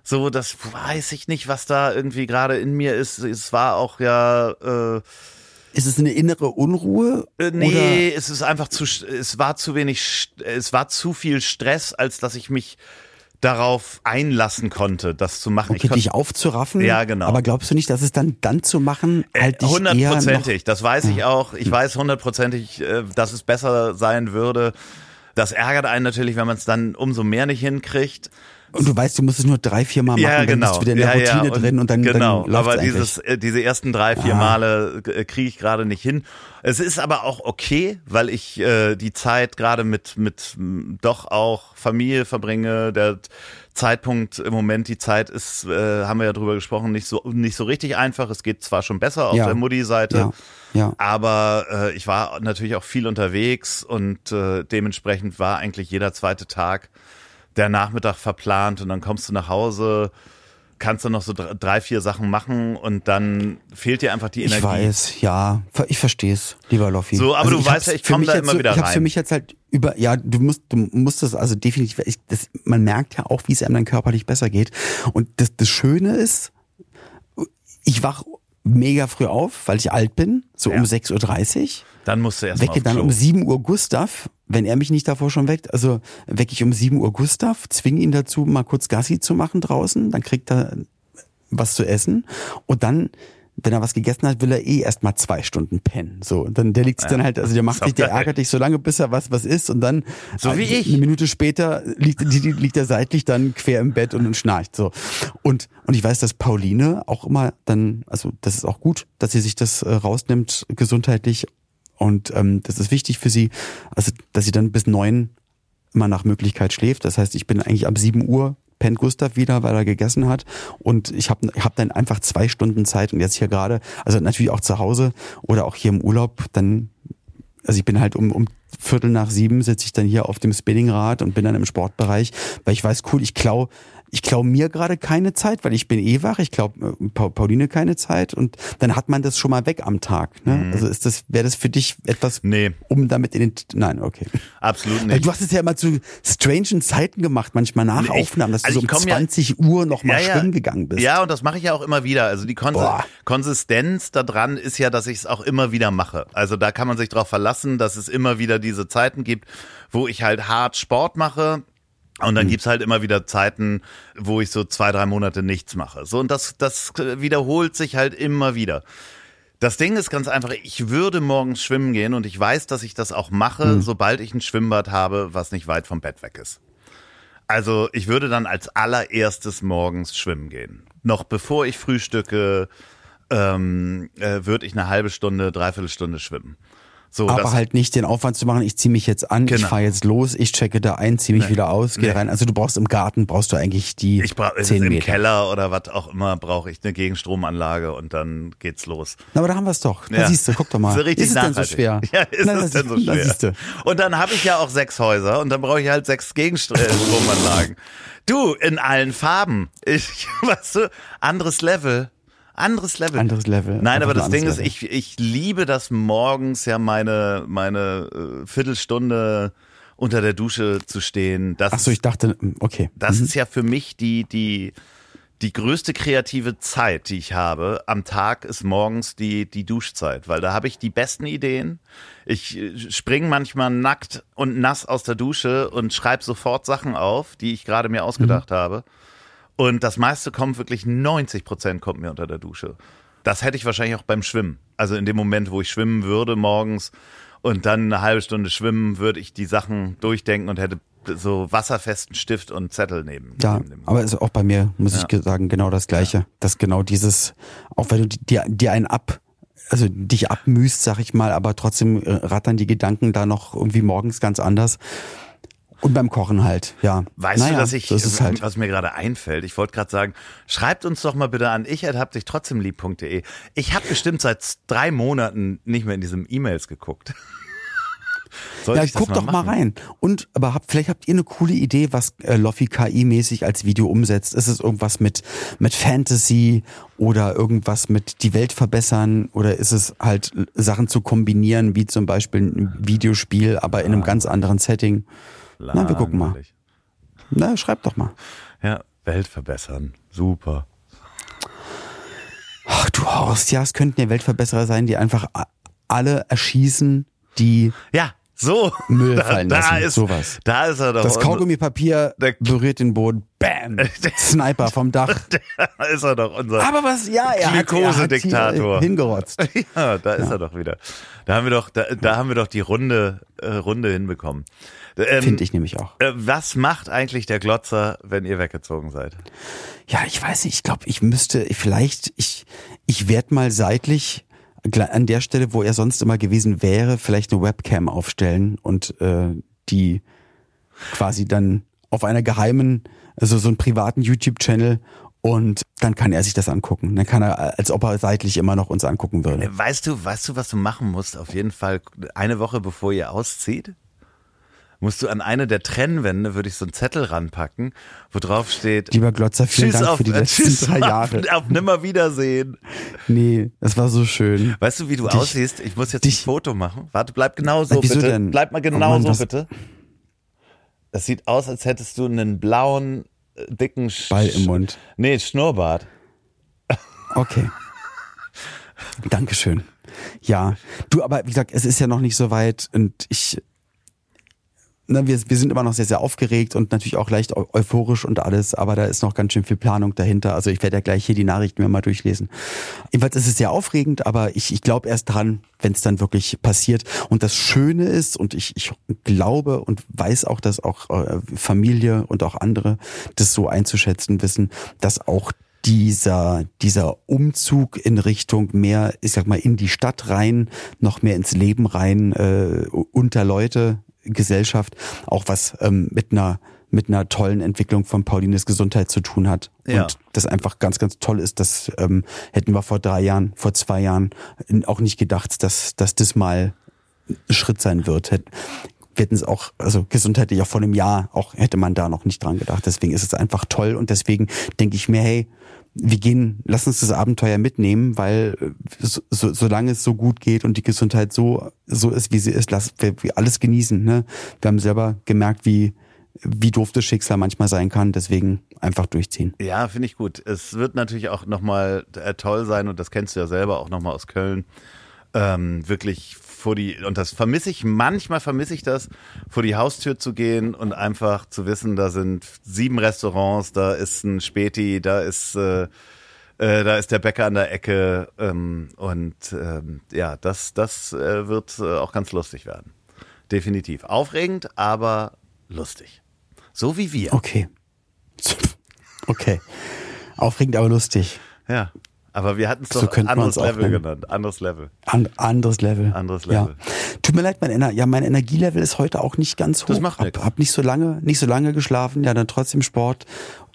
So, das weiß ich nicht, was da irgendwie gerade in mir ist. Es war auch ja äh, Ist es eine innere Unruhe? äh, nee, es ist einfach zu, es war zu wenig, es war zu viel Stress, als dass ich mich darauf einlassen konnte, das zu machen. Okay, ich dich aufzuraffen. Ja, genau. Aber glaubst du nicht, dass es dann dann zu machen, halt dich Hundertprozentig, das weiß ich auch. Ich weiß hundertprozentig, äh, dass es besser sein würde. Das ärgert einen natürlich, wenn man es dann umso mehr nicht hinkriegt. Und du weißt, du musst es nur drei, vier Mal machen, Ja, dann genau. bist du wieder in der ja, Routine ja. drin und dann, genau. dann aber dieses, äh, diese ersten drei, vier Ah. Male äh, kriege ich gerade nicht hin. Es ist aber auch okay, weil ich äh, die Zeit gerade mit mit doch auch Familie verbringe. Der Zeitpunkt im Moment, die Zeit ist, äh, haben wir ja drüber gesprochen, nicht so nicht so richtig einfach. Es geht zwar schon besser auf Ja. der Mutti-Seite, Ja, ja. aber äh, ich war natürlich auch viel unterwegs und äh, dementsprechend war eigentlich jeder zweite Tag der Nachmittag verplant und dann kommst du nach Hause, kannst du noch so dr- drei, vier Sachen machen und dann fehlt dir einfach die Energie. Ich weiß, ja, ich verstehe es, lieber Loffi. So, aber du ich weißt ja, ich für komm mich da immer so, wieder Ich hab's für rein. mich jetzt halt über, ja, du musst, du musst das also definitiv, ich, das, man merkt ja auch, wie es einem dann körperlich besser geht. Und das, das Schöne ist, ich wach mega früh auf, weil ich alt bin, so Ja. um 6.30 Uhr. Dann musst du erst Wecke mal dann um Klo. 7 Uhr Gustav, wenn er mich nicht davor schon weckt. Also wecke ich um 7 Uhr Gustav, zwinge ihn dazu, mal kurz Gassi zu machen draußen, dann kriegt er was zu essen und dann wenn er was gegessen hat, will er eh erst mal zwei Stunden pennen. So, und dann der liegt sich dann halt, also der macht Ist sich, der ärgert dich so lange, bis er was was isst und dann So wie äh, ich. eine Minute später liegt, liegt er seitlich dann quer im Bett und, und schnarcht so. Und und ich weiß, dass Pauline auch immer dann, also das ist auch gut, dass sie sich das äh, rausnimmt gesundheitlich und ähm, das ist wichtig für sie, also dass sie dann bis neun immer nach Möglichkeit schläft. Das heißt, ich bin eigentlich ab 7 Uhr pennt Gustav wieder, weil er gegessen hat. Und ich habe hab dann einfach zwei Stunden Zeit und jetzt hier gerade, also natürlich auch zu Hause oder auch hier im Urlaub, dann, also ich bin halt um, um Viertel nach sieben sitze ich dann hier auf dem Spinningrad und bin dann im Sportbereich, weil ich weiß, cool, ich klau, ich klau mir gerade keine Zeit, weil ich bin eh wach, ich glaube pa Pauline keine Zeit und dann hat man das schon mal weg am Tag. Ne? Also ist das, wäre das für dich etwas, Nee. um damit in den, nein, okay. Absolut Weil nicht. du hast es ja immer zu strangen Zeiten gemacht, manchmal nach Nee, Aufnahmen, dass also du so um komm ja- 20 Uhr noch mal schwimmen gegangen bist. Ja, und das mache ich ja auch immer wieder. Also die Konsi Boah. Konsistenz da dran ist ja, dass ich es auch immer wieder mache. Also da kann man sich drauf verlassen, dass es immer wieder diese Zeiten gibt, wo ich halt hart Sport mache. Und Mhm. dann gibt's halt immer wieder Zeiten, wo ich so zwei, drei Monate nichts mache. So, und das, das wiederholt sich halt immer wieder. Das Ding ist ganz einfach, ich würde morgens schwimmen gehen und ich weiß, dass ich das auch mache, Mhm. sobald ich ein Schwimmbad habe, was nicht weit vom Bett weg ist. Also ich würde dann als allererstes morgens schwimmen gehen. Noch bevor ich frühstücke, ähm, äh, würde ich eine halbe Stunde, dreiviertel Stunde schwimmen. So, Aber halt nicht den Aufwand zu machen, ich ziehe mich jetzt an, ich Genau. fahre jetzt los, ich checke da ein, ziehe mich wieder aus, gehe Nee. rein. Also du brauchst im Garten, brauchst du eigentlich die ich brauche 10 im Meter. Keller oder was auch immer, brauche ich eine Gegenstromanlage und dann geht's los. Na, aber da haben wir es doch. Da Ja. siehst du, guck doch mal. [LAUGHS] So richtig ist es denn so nachhaltig. schwer? [LAUGHS] Ja, ist Na, es das- denn so schwer? du. Und dann habe ich ja auch sechs Häuser und dann brauche ich halt sechs Gegenstromanlagen. Du, in allen Farben. Ich, [LAUGHS] weißt du, anderes Level. Anderes Level. Anderes Level. Nein, Einfach aber das Ding anderes ist, Level. ich, ich liebe das morgens ja meine, meine äh, Viertelstunde unter der Dusche zu stehen. Das Ach so, ich dachte, okay. das ist ja für mich die, die, die größte kreative Zeit, die ich habe am Tag, ist morgens die, die Duschzeit, weil da habe ich die besten Ideen. Ich springe manchmal nackt und nass aus der Dusche und schreibe sofort Sachen auf, die ich gerade mir ausgedacht habe. Und das meiste kommt wirklich, 90 Prozent kommt mir unter der Dusche. Das hätte ich wahrscheinlich auch beim Schwimmen. Also in dem Moment, wo ich schwimmen würde morgens und dann eine halbe Stunde schwimmen, würde ich die Sachen durchdenken und hätte so wasserfesten Stift und Zettel neben. Ja, dem- aber ist auch bei mir, muss Ja. ich ge- sagen, genau das Gleiche. Dass genau dieses, auch wenn du di- dir, dir einen ab, also dich abmühst, sag ich mal, aber trotzdem äh, rattern die Gedanken da noch irgendwie morgens ganz anders. Und beim Kochen halt, ja. Weißt naja, du, dass ich, so ist halt. was mir gerade einfällt, ich wollte gerade sagen, schreibt uns doch mal bitte an ich hab dich trotzdem lieb.de. Ich habe bestimmt seit drei Monaten nicht mehr in diesen E-Mails geguckt. [LAUGHS] Sollte Ja, ich das guck doch mal machen? rein. Und aber habt, vielleicht habt ihr eine coole Idee, was äh, Loffi KI-mäßig als Video umsetzt. Ist es irgendwas mit mit Fantasy oder irgendwas mit die Welt verbessern oder ist es halt Sachen zu kombinieren, wie zum Beispiel ein Videospiel, aber in einem ganz anderen Setting? Na, wir gucken mal. Na, schreibt doch mal. Ja, Welt verbessern. Super. Ach du Horst, ja, es könnten ja Weltverbesserer sein, die einfach alle erschießen, die Ja, so. Müll da, fallen da lassen. ist, Sowas. Da ist er doch. das Kaugummipapier Der- berührt den Boden, bam, [LAUGHS] Sniper vom Dach. [LAUGHS] Da ist er doch unser. Aber was, ja, er Glukose-Diktator. hier hingerotzt. [LAUGHS] Ja, da ist er doch wieder. Da haben wir doch, da, da haben wir doch die Runde, äh, Runde hinbekommen. Ähm, Finde ich nämlich auch. Äh, was macht eigentlich der Glotzer, wenn ihr weggezogen seid? Ja, ich weiß nicht, ich glaube, ich müsste, vielleicht, ich, ich werde mal seitlich an der Stelle, wo er sonst immer gewesen wäre, vielleicht eine Webcam aufstellen und äh, die quasi dann auf einer geheimen also so einen privaten YouTube-Channel und dann kann er sich das angucken. Dann kann er, als ob er seitlich immer noch uns angucken würde. Weißt du, weißt du, was du machen musst? Auf jeden Fall eine Woche bevor ihr auszieht, musst du an eine der Trennwände, würde ich so einen Zettel ranpacken, wo drauf steht. Lieber Glotzer, vielen Dank auf, für die äh, letzten tschüss drei Jahre. Auf, [LAUGHS] auf Nimmerwiedersehen. Nee, das war so schön. Weißt du, wie du Dich- aussiehst? Ich muss jetzt dich- ein Foto machen. Warte, bleib genau so, bitte. denn? Bleib mal Oh genau Mann, so, bitte. Das sieht aus, als hättest du einen blauen, äh, dicken Sch Ball im Mund. Nee, Schnurrbart. Okay. Dankeschön. Ja, du, aber wie gesagt, es ist ja noch nicht so weit und ich, ne, wir, wir sind immer noch sehr, sehr aufgeregt und natürlich auch leicht eu euphorisch und alles, aber da ist noch ganz schön viel Planung dahinter. Also ich werde ja gleich hier die Nachrichten mir mal durchlesen. Jedenfalls ist es sehr aufregend, aber ich, ich glaube erst dran, wenn es dann wirklich passiert. Und das Schöne ist, und ich, ich glaube und weiß auch, dass auch äh, Familie und auch andere das so einzuschätzen wissen, dass auch dieser, dieser Umzug in Richtung mehr, ich sag mal, in die Stadt rein, noch mehr ins Leben rein, äh, unter Leute, Gesellschaft, auch was ähm, mit einer mit einer tollen Entwicklung von Paulines Gesundheit zu tun hat. Ja. Und das einfach ganz, ganz toll ist. Das ähm, hätten wir vor drei Jahren, vor zwei Jahren auch nicht gedacht, dass, dass das mal ein Schritt sein wird. Hätt- Wir hätten es auch, also gesundheitlich auch vor einem Jahr, auch hätte man da noch nicht dran gedacht. Deswegen ist es einfach toll und deswegen denke ich mir, hey, wir gehen, lass uns das Abenteuer mitnehmen, weil äh, so, so, solange es so gut geht und die Gesundheit so so ist, wie sie ist, lass wir, wir alles genießen. Ne? Wir haben selber gemerkt, wie wie doof das Schicksal manchmal sein kann. Deswegen einfach durchziehen. Ja, finde ich gut. Es wird natürlich auch nochmal äh, toll sein, und das kennst du ja selber auch nochmal aus Köln, ähm, wirklich vor die, und das vermisse ich, manchmal vermisse ich das, vor die Haustür zu gehen und einfach zu wissen, da sind sieben Restaurants, da ist ein Späti, da ist, äh, äh, da ist der Bäcker an der Ecke ähm, und ähm, ja, das, das äh, wird äh, auch ganz lustig werden. Definitiv. Aufregend, aber lustig. So wie wir. Okay. [LAUGHS] Okay. Aufregend, aber lustig. Ja. Aber wir hatten es So doch anderes Level genannt. Anderes Level. An, anderes Level. Anderes Ja. Level. Tut mir leid, mein, Ener ja, mein Energielevel ist heute auch nicht ganz hoch. Das macht hab, nix. hab nicht so lange, nicht so lange geschlafen, ja, dann trotzdem Sport.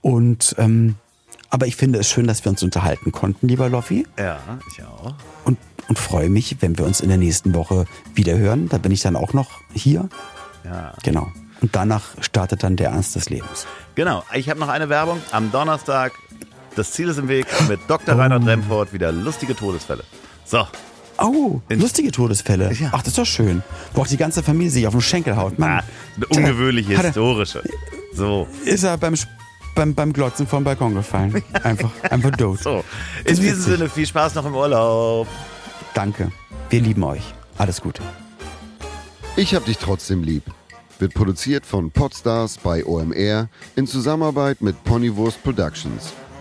Und ähm, aber ich finde es schön, dass wir uns unterhalten konnten, lieber Loffi. Ja, ich auch. Und, und freue mich, wenn wir uns in der nächsten Woche wieder hören. Da bin ich dann auch noch hier. Ja. Genau. Und danach startet dann der Ernst des Lebens. Genau. Ich habe noch eine Werbung. Am Donnerstag, das Ziel ist im Weg, mit Dr. Reinhard Remford wieder lustige Todesfälle. So. Oh, In- lustige Todesfälle. Ja. Ach, das ist doch schön. Wo auch die ganze Familie sich auf den Schenkel haut. Mann, Ah, eine ungewöhnliche, er- historische. So. ist er beim, beim, beim Glotzen vom Balkon gefallen. [LAUGHS] Einfach, einfach tot. So. In diesem witzig. Sinne, viel Spaß noch im Urlaub. Danke. Wir lieben euch. Alles Gute. Ich hab dich trotzdem lieb. Wird produziert von Podstars bei OMR in Zusammenarbeit mit Ponywurst Productions.